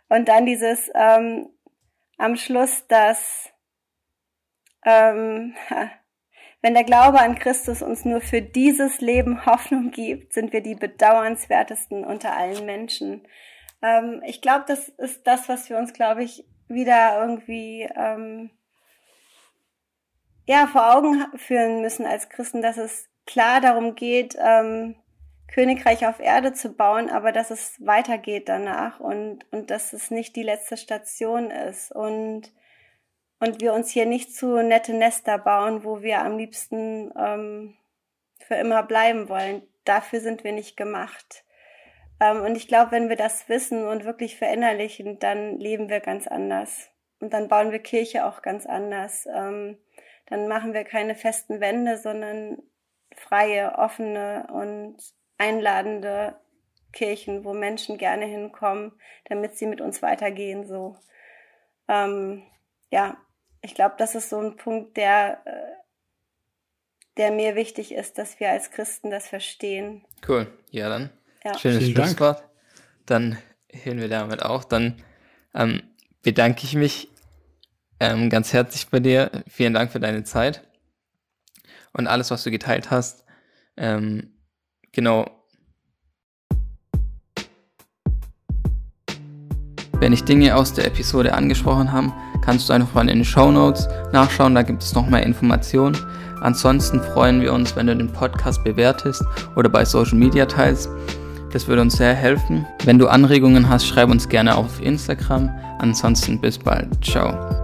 Und dann dieses ähm, am Schluss, dass ähm, wenn der Glaube an Christus uns nur für dieses Leben Hoffnung gibt, sind wir die bedauernswertesten unter allen Menschen. Ähm, ich glaube, das ist das, was wir uns, glaube ich, wieder irgendwie ähm, ja vor Augen führen müssen als Christen, dass es klar darum geht, ähm, Königreich auf Erde zu bauen, aber dass es weitergeht danach und und dass es nicht die letzte Station ist und und wir uns hier nicht zu nette Nester bauen, wo wir am liebsten ähm, für immer bleiben wollen. Dafür sind wir nicht gemacht. Ähm, und ich glaube, wenn wir das wissen und wirklich verinnerlichen, dann leben wir ganz anders. Und dann bauen wir Kirche auch ganz anders. Ähm, dann machen wir keine festen Wände, sondern freie, offene und einladende Kirchen, wo Menschen gerne hinkommen, damit sie mit uns weitergehen. So, ähm, ja, ich glaube, das ist so ein Punkt, der, äh, der mir wichtig ist, dass wir als Christen das verstehen. Cool. Ja, dann ja. Schönes Vielen Schlusswort. Dank. Dann hören wir damit auch. Dann ähm, bedanke ich mich ähm, ganz herzlich bei dir. Vielen Dank für deine Zeit und alles, was du geteilt hast. Ähm, genau. Wenn ich Dinge aus der Episode angesprochen habe, kannst du einfach mal in den Show Notes nachschauen, da gibt es noch mehr Informationen. Ansonsten freuen wir uns, wenn du den Podcast bewertest oder bei Social Media teilst. Das würde uns sehr helfen. Wenn du Anregungen hast, schreib uns gerne auf Instagram. Ansonsten bis bald. Ciao.